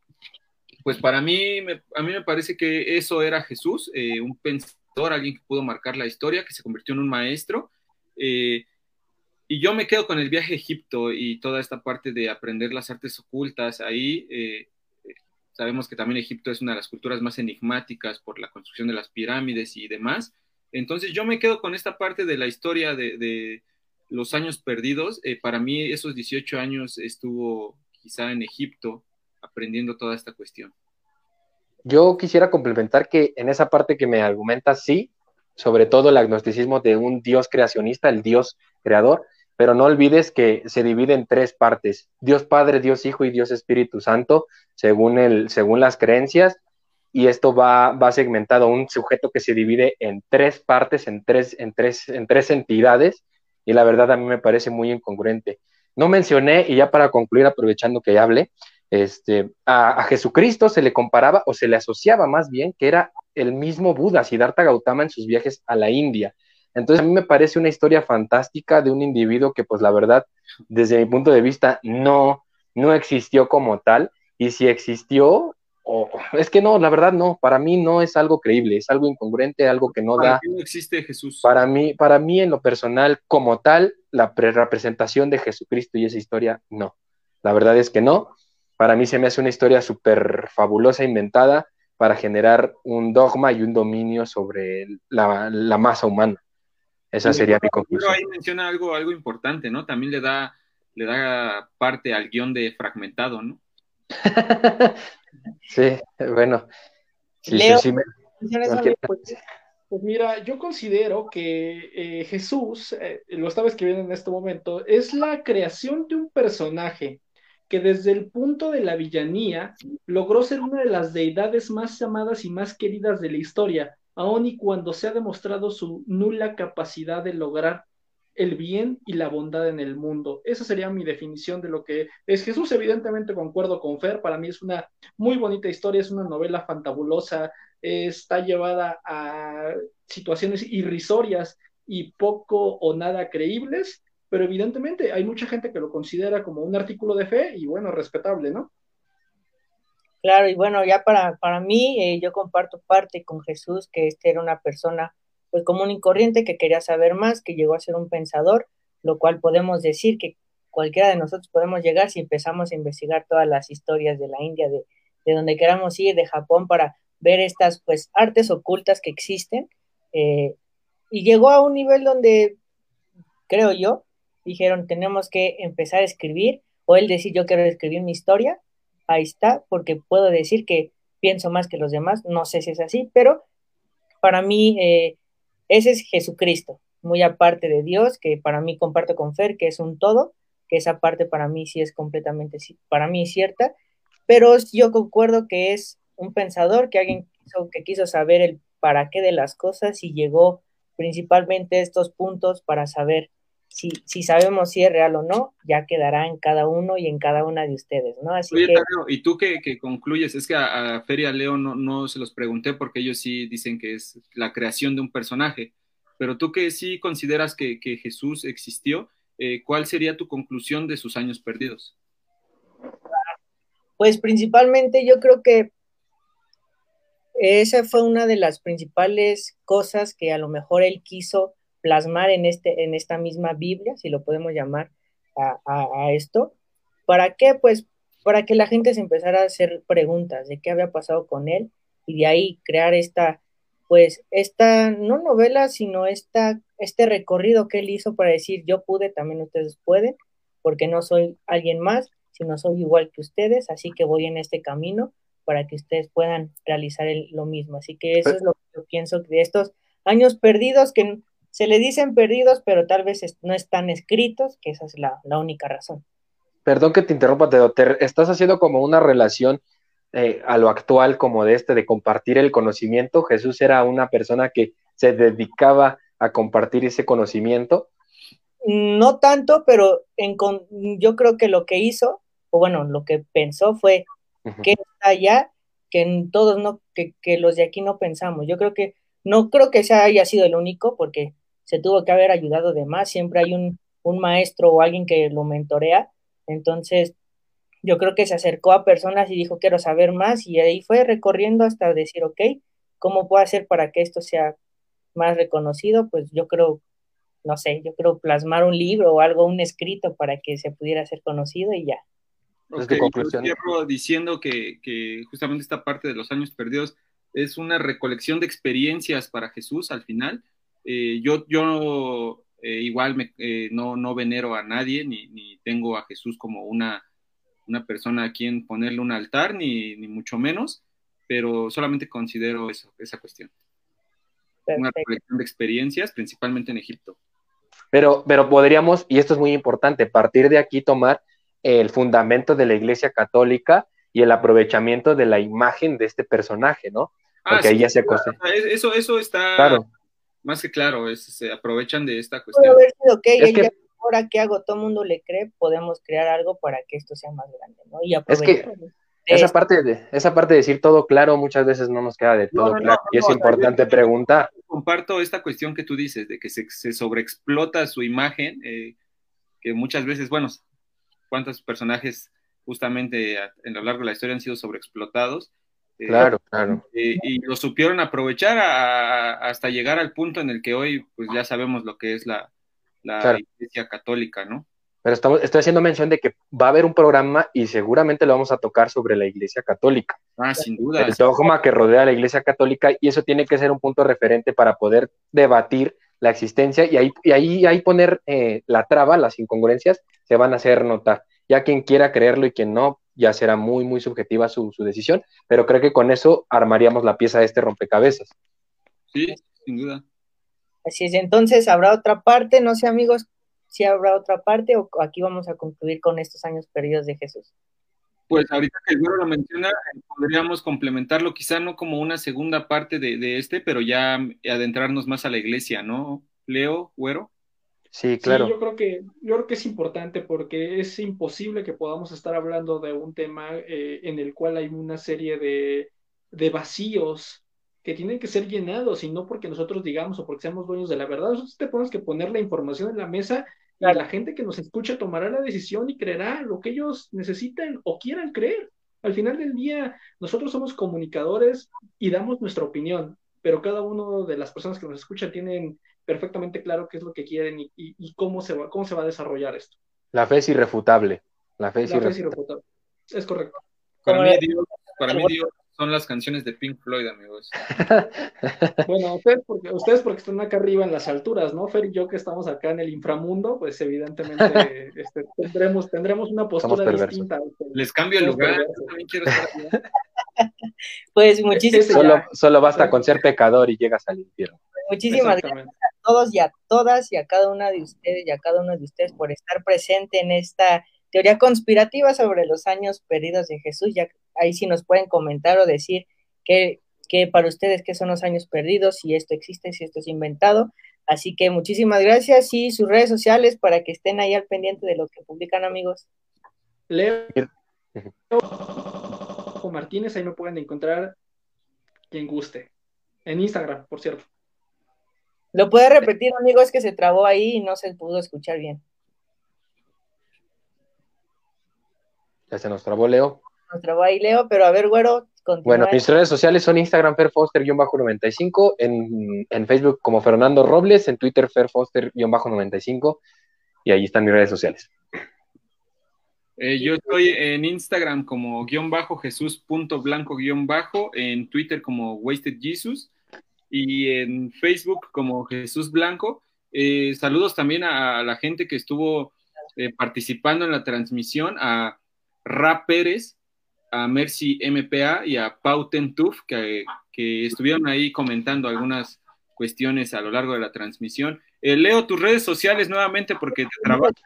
pues para mí, a mí me parece que eso era Jesús, eh, un pensador, alguien que pudo marcar la historia, que se convirtió en un maestro. Eh, y yo me quedo con el viaje a Egipto y toda esta parte de aprender las artes ocultas ahí. Sabemos que también Egipto es una de las culturas más enigmáticas por la construcción de las pirámides y demás. Entonces yo me quedo con esta parte de la historia de los años perdidos, eh, para mí esos 18 años estuvo quizá en Egipto aprendiendo toda esta cuestión. Yo quisiera complementar que en esa parte que me argumenta, sí, sobre todo el agnosticismo de un Dios creacionista, el Dios creador, pero no olvides que se divide en tres partes, Dios Padre, Dios Hijo y Dios Espíritu Santo, según, el, según las creencias, y esto va, va segmentado un sujeto que se divide en tres partes, en tres, en tres, en tres entidades, y la verdad a mí me parece muy incongruente. No mencioné, y ya para concluir, aprovechando que hable, este, a, Jesucristo se le comparaba o se le asociaba más bien que era el mismo Buda, Siddhartha Gautama en sus viajes a la India. Entonces a mí me parece una historia fantástica de un individuo que pues la verdad, desde mi punto de vista, no, no existió como tal, y si existió, es que no, la verdad no, para mí no es algo creíble, es algo incongruente, algo que no da. no existe Jesús. Para mí, para mí en lo personal, como tal, la representación de Jesucristo y esa historia, no. La verdad es que no. Para mí se me hace una historia súper fabulosa, inventada, para generar un dogma y un dominio sobre la, masa humana. Esa sería mi conclusión. Pero ahí menciona algo, algo importante, ¿no? También le da, le da parte al guion de fragmentado, ¿no? *laughs* sí, bueno. pues, mira, yo considero que eh, Jesús, eh, lo estaba escribiendo en este momento, es la creación de un personaje que desde el punto de la villanía logró ser una de las deidades más amadas y más queridas de la historia, aun y cuando se ha demostrado su nula capacidad de lograr el bien y la bondad en el mundo. Esa sería mi definición de lo que es Jesús. Evidentemente concuerdo con Fer, para mí es una muy bonita historia, es una novela fantabulosa, está llevada a situaciones irrisorias y poco o nada creíbles, pero evidentemente hay mucha gente que lo considera como un artículo de fe y bueno, respetable, ¿no? Claro, y bueno, ya para, para mí, eh, yo comparto parte con Jesús, que este era una persona pues común y corriente que quería saber más, que llegó a ser un pensador, lo cual podemos decir que cualquiera de nosotros podemos llegar si empezamos a investigar todas las historias de la India, de, de donde queramos ir, de Japón, para ver estas pues artes ocultas que existen. Eh, y llegó a un nivel donde, creo yo, dijeron, tenemos que empezar a escribir, o él decir, yo quiero escribir mi historia, ahí está, porque puedo decir que pienso más que los demás, no sé si es así, pero para mí eh, ese es Jesucristo, muy aparte de Dios, que para mí comparto con Fer, que es un todo, que esa parte para mí sí es completamente, para mí cierta, pero yo concuerdo que es un pensador, que alguien que quiso saber el para qué de las cosas y llegó principalmente a estos puntos para saber si, sabemos si es real o no, ya quedará en cada uno y en cada una de ustedes, ¿no? Así Oye, y tú que, concluyes, es que a, Feria Leo no, no, se los pregunté porque ellos sí dicen que es la creación de un personaje, pero tú que sí consideras que, Jesús existió, eh, ¿cuál sería tu conclusión de sus años perdidos? Pues principalmente yo creo que esa fue una de las principales cosas que a lo mejor él quiso plasmar en, este, en esta misma Biblia, si lo podemos llamar a, esto. ¿Para qué? Pues para que la gente se empezara a hacer preguntas de qué había pasado con él y de ahí crear esta, pues, esta, no novela, sino esta, este recorrido que él hizo para decir, yo pude, también ustedes pueden, porque no soy alguien más, sino soy igual que ustedes, así que voy en este camino para que ustedes puedan realizar lo mismo. Así que eso es lo que yo pienso de estos años perdidos que se le dicen perdidos, pero tal vez no están escritos, que esa es la, única razón. Perdón que te interrumpa, te estás haciendo como una relación eh, a lo actual como de este, de compartir el conocimiento. Jesús era una persona que se dedicaba a compartir ese conocimiento. No tanto, pero en, yo creo que lo que hizo, o bueno, lo que pensó fue que está allá, que todos no, que, que, los de aquí no pensamos. Yo creo que, no creo que ese haya sido el único, porque se tuvo que haber ayudado de más, siempre hay un, maestro o alguien que lo mentorea, entonces yo creo que se acercó a personas y dijo, quiero saber más, y ahí fue recorriendo hasta decir, ok, ¿cómo puedo hacer para que esto sea más reconocido? Pues yo creo, no sé, yo creo plasmar un libro o algo, un escrito para que se pudiera ser conocido y ya. Okay, conclusión. diciendo que, que justamente esta parte de los años perdidos es una recolección de experiencias para Jesús al final, eh, yo, yo eh, igual me, eh, no, no venero a nadie, ni, ni tengo a Jesús como una, una, persona a quien ponerle un altar, ni, ni mucho menos, pero solamente considero eso, esa cuestión. Una colección de experiencias, principalmente en Egipto. Pero, pero podríamos, y esto es muy importante, partir de aquí tomar el fundamento de la Iglesia Católica y el aprovechamiento de la imagen de este personaje, ¿no? Ah, Porque ahí ya se Eso, eso está claro más que claro, se aprovechan de esta cuestión. ahora que hago, todo el mundo le cree, podemos crear algo para que esto sea más grande, ¿no? Y es que esa parte, de, esa parte de decir todo claro muchas veces no nos queda de todo claro y es importante preguntar. Comparto esta cuestión que tú dices, de que se, se sobreexplota su imagen, eh, que muchas veces, bueno, cuántos personajes justamente a, a lo largo de la historia han sido sobreexplotados, eh, claro, claro. Eh, y lo supieron aprovechar hasta llegar al punto en el que hoy, pues ya sabemos lo que es la, iglesia católica, ¿no? pero estamos, estoy haciendo mención de que va a haber un programa y seguramente lo vamos a tocar sobre la Iglesia Católica. Ah, sin duda. El dogma que rodea a la Iglesia Católica y eso tiene que ser un punto referente para poder debatir la existencia y ahí, y ahí, ahí poner eh, la traba, las incongruencias, se van a hacer notar. Ya quien quiera creerlo y quien no, ya será muy, muy subjetiva su, su decisión, pero creo que con eso armaríamos la pieza de este rompecabezas. Sí, sin duda. Así es, entonces habrá otra parte, no sé amigos, si habrá otra parte o aquí vamos a concluir con estos años perdidos de Jesús. Pues ahorita que el güero lo menciona, podríamos complementarlo, quizá no como una segunda parte de, este, pero ya adentrarnos más a la iglesia, ¿no? Leo, güero. Sí, claro. yo creo que yo creo que es importante porque es imposible que podamos estar hablando de un tema eh, en el cual hay una serie de, de vacíos que tienen que ser llenados y no porque nosotros digamos o porque seamos dueños de la verdad. Nosotros tenemos que poner la información en la mesa y la gente que nos escucha tomará la decisión y creerá lo que ellos necesiten o quieran creer. Al final del día, nosotros somos comunicadores y damos nuestra opinión, pero cada uno de las personas que nos escuchan tienen perfectamente claro qué es lo que quieren y, cómo, se va, cómo se va a desarrollar esto. La fe es irrefutable. La fe es, irrefutable. es irrefutable. Es correcto. Para mí, Dios, para mí Dios son las canciones de Pink Floyd, amigos. *laughs* bueno, ustedes porque, ustedes porque están acá arriba en las alturas, ¿no? Fer y yo que estamos acá en el inframundo, pues evidentemente *laughs* este, tendremos, tendremos una postura distinta. Les cambio el lugar, también quiero estar *laughs* Pues muchísimas solo, solo basta con ser pecador y llegas al infierno. Muchísimas gracias todos y a todas y a cada una de ustedes y a cada uno de ustedes por estar presente en esta teoría conspirativa sobre los años perdidos de Jesús. Ya ahí sí nos pueden comentar o decir que, para ustedes qué son los años perdidos, si esto existe, si esto es inventado. Así que muchísimas gracias y sus redes sociales para que estén ahí al pendiente de lo que publican amigos. Leo Martínez, ahí me pueden encontrar quien guste. En Instagram, por cierto. Lo puede repetir, amigos, que se trabó ahí y no se pudo escuchar bien. Ya se nos trabó Leo. Nos trabó ahí Leo, pero a ver, güero. Bueno, mis redes sociales son Instagram ferfoster-95, en, en Facebook como Fernando Robles, en Twitter ferfoster-95, y ahí están mis redes sociales. Eh, yo estoy en Instagram como guion bajo jesús.blanco guion bajo, en Twitter como Wasted Jesus y en Facebook como Jesús Blanco. Eh, saludos también a la gente que estuvo eh, participando en la transmisión, a Ra Pérez, a Mercy MPA y a Pau Tentuf, que, que estuvieron ahí comentando algunas cuestiones a lo largo de la transmisión. Eh, leo tus redes sociales nuevamente porque te trabajas.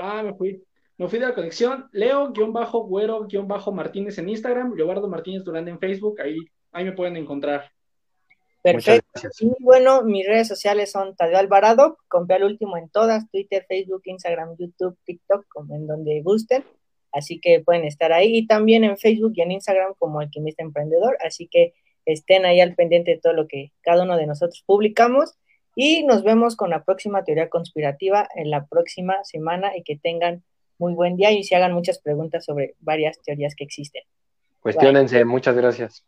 Ah, me fui. Me fui de la conexión. Leo-güero-martínez en Instagram, Leobardo Martínez Durán en Facebook. Ahí, ahí me pueden encontrar. Perfecto. Y bueno, mis redes sociales son Tadeo Alvarado, compré al último en todas, Twitter, Facebook, Instagram, YouTube, TikTok, como en donde gusten. Así que pueden estar ahí y también en Facebook y en Instagram como Alquimista Emprendedor. Así que estén ahí al pendiente de todo lo que cada uno de nosotros publicamos. Y nos vemos con la próxima teoría conspirativa en la próxima semana y que tengan muy buen día y se hagan muchas preguntas sobre varias teorías que existen. Cuestiónense, muchas gracias.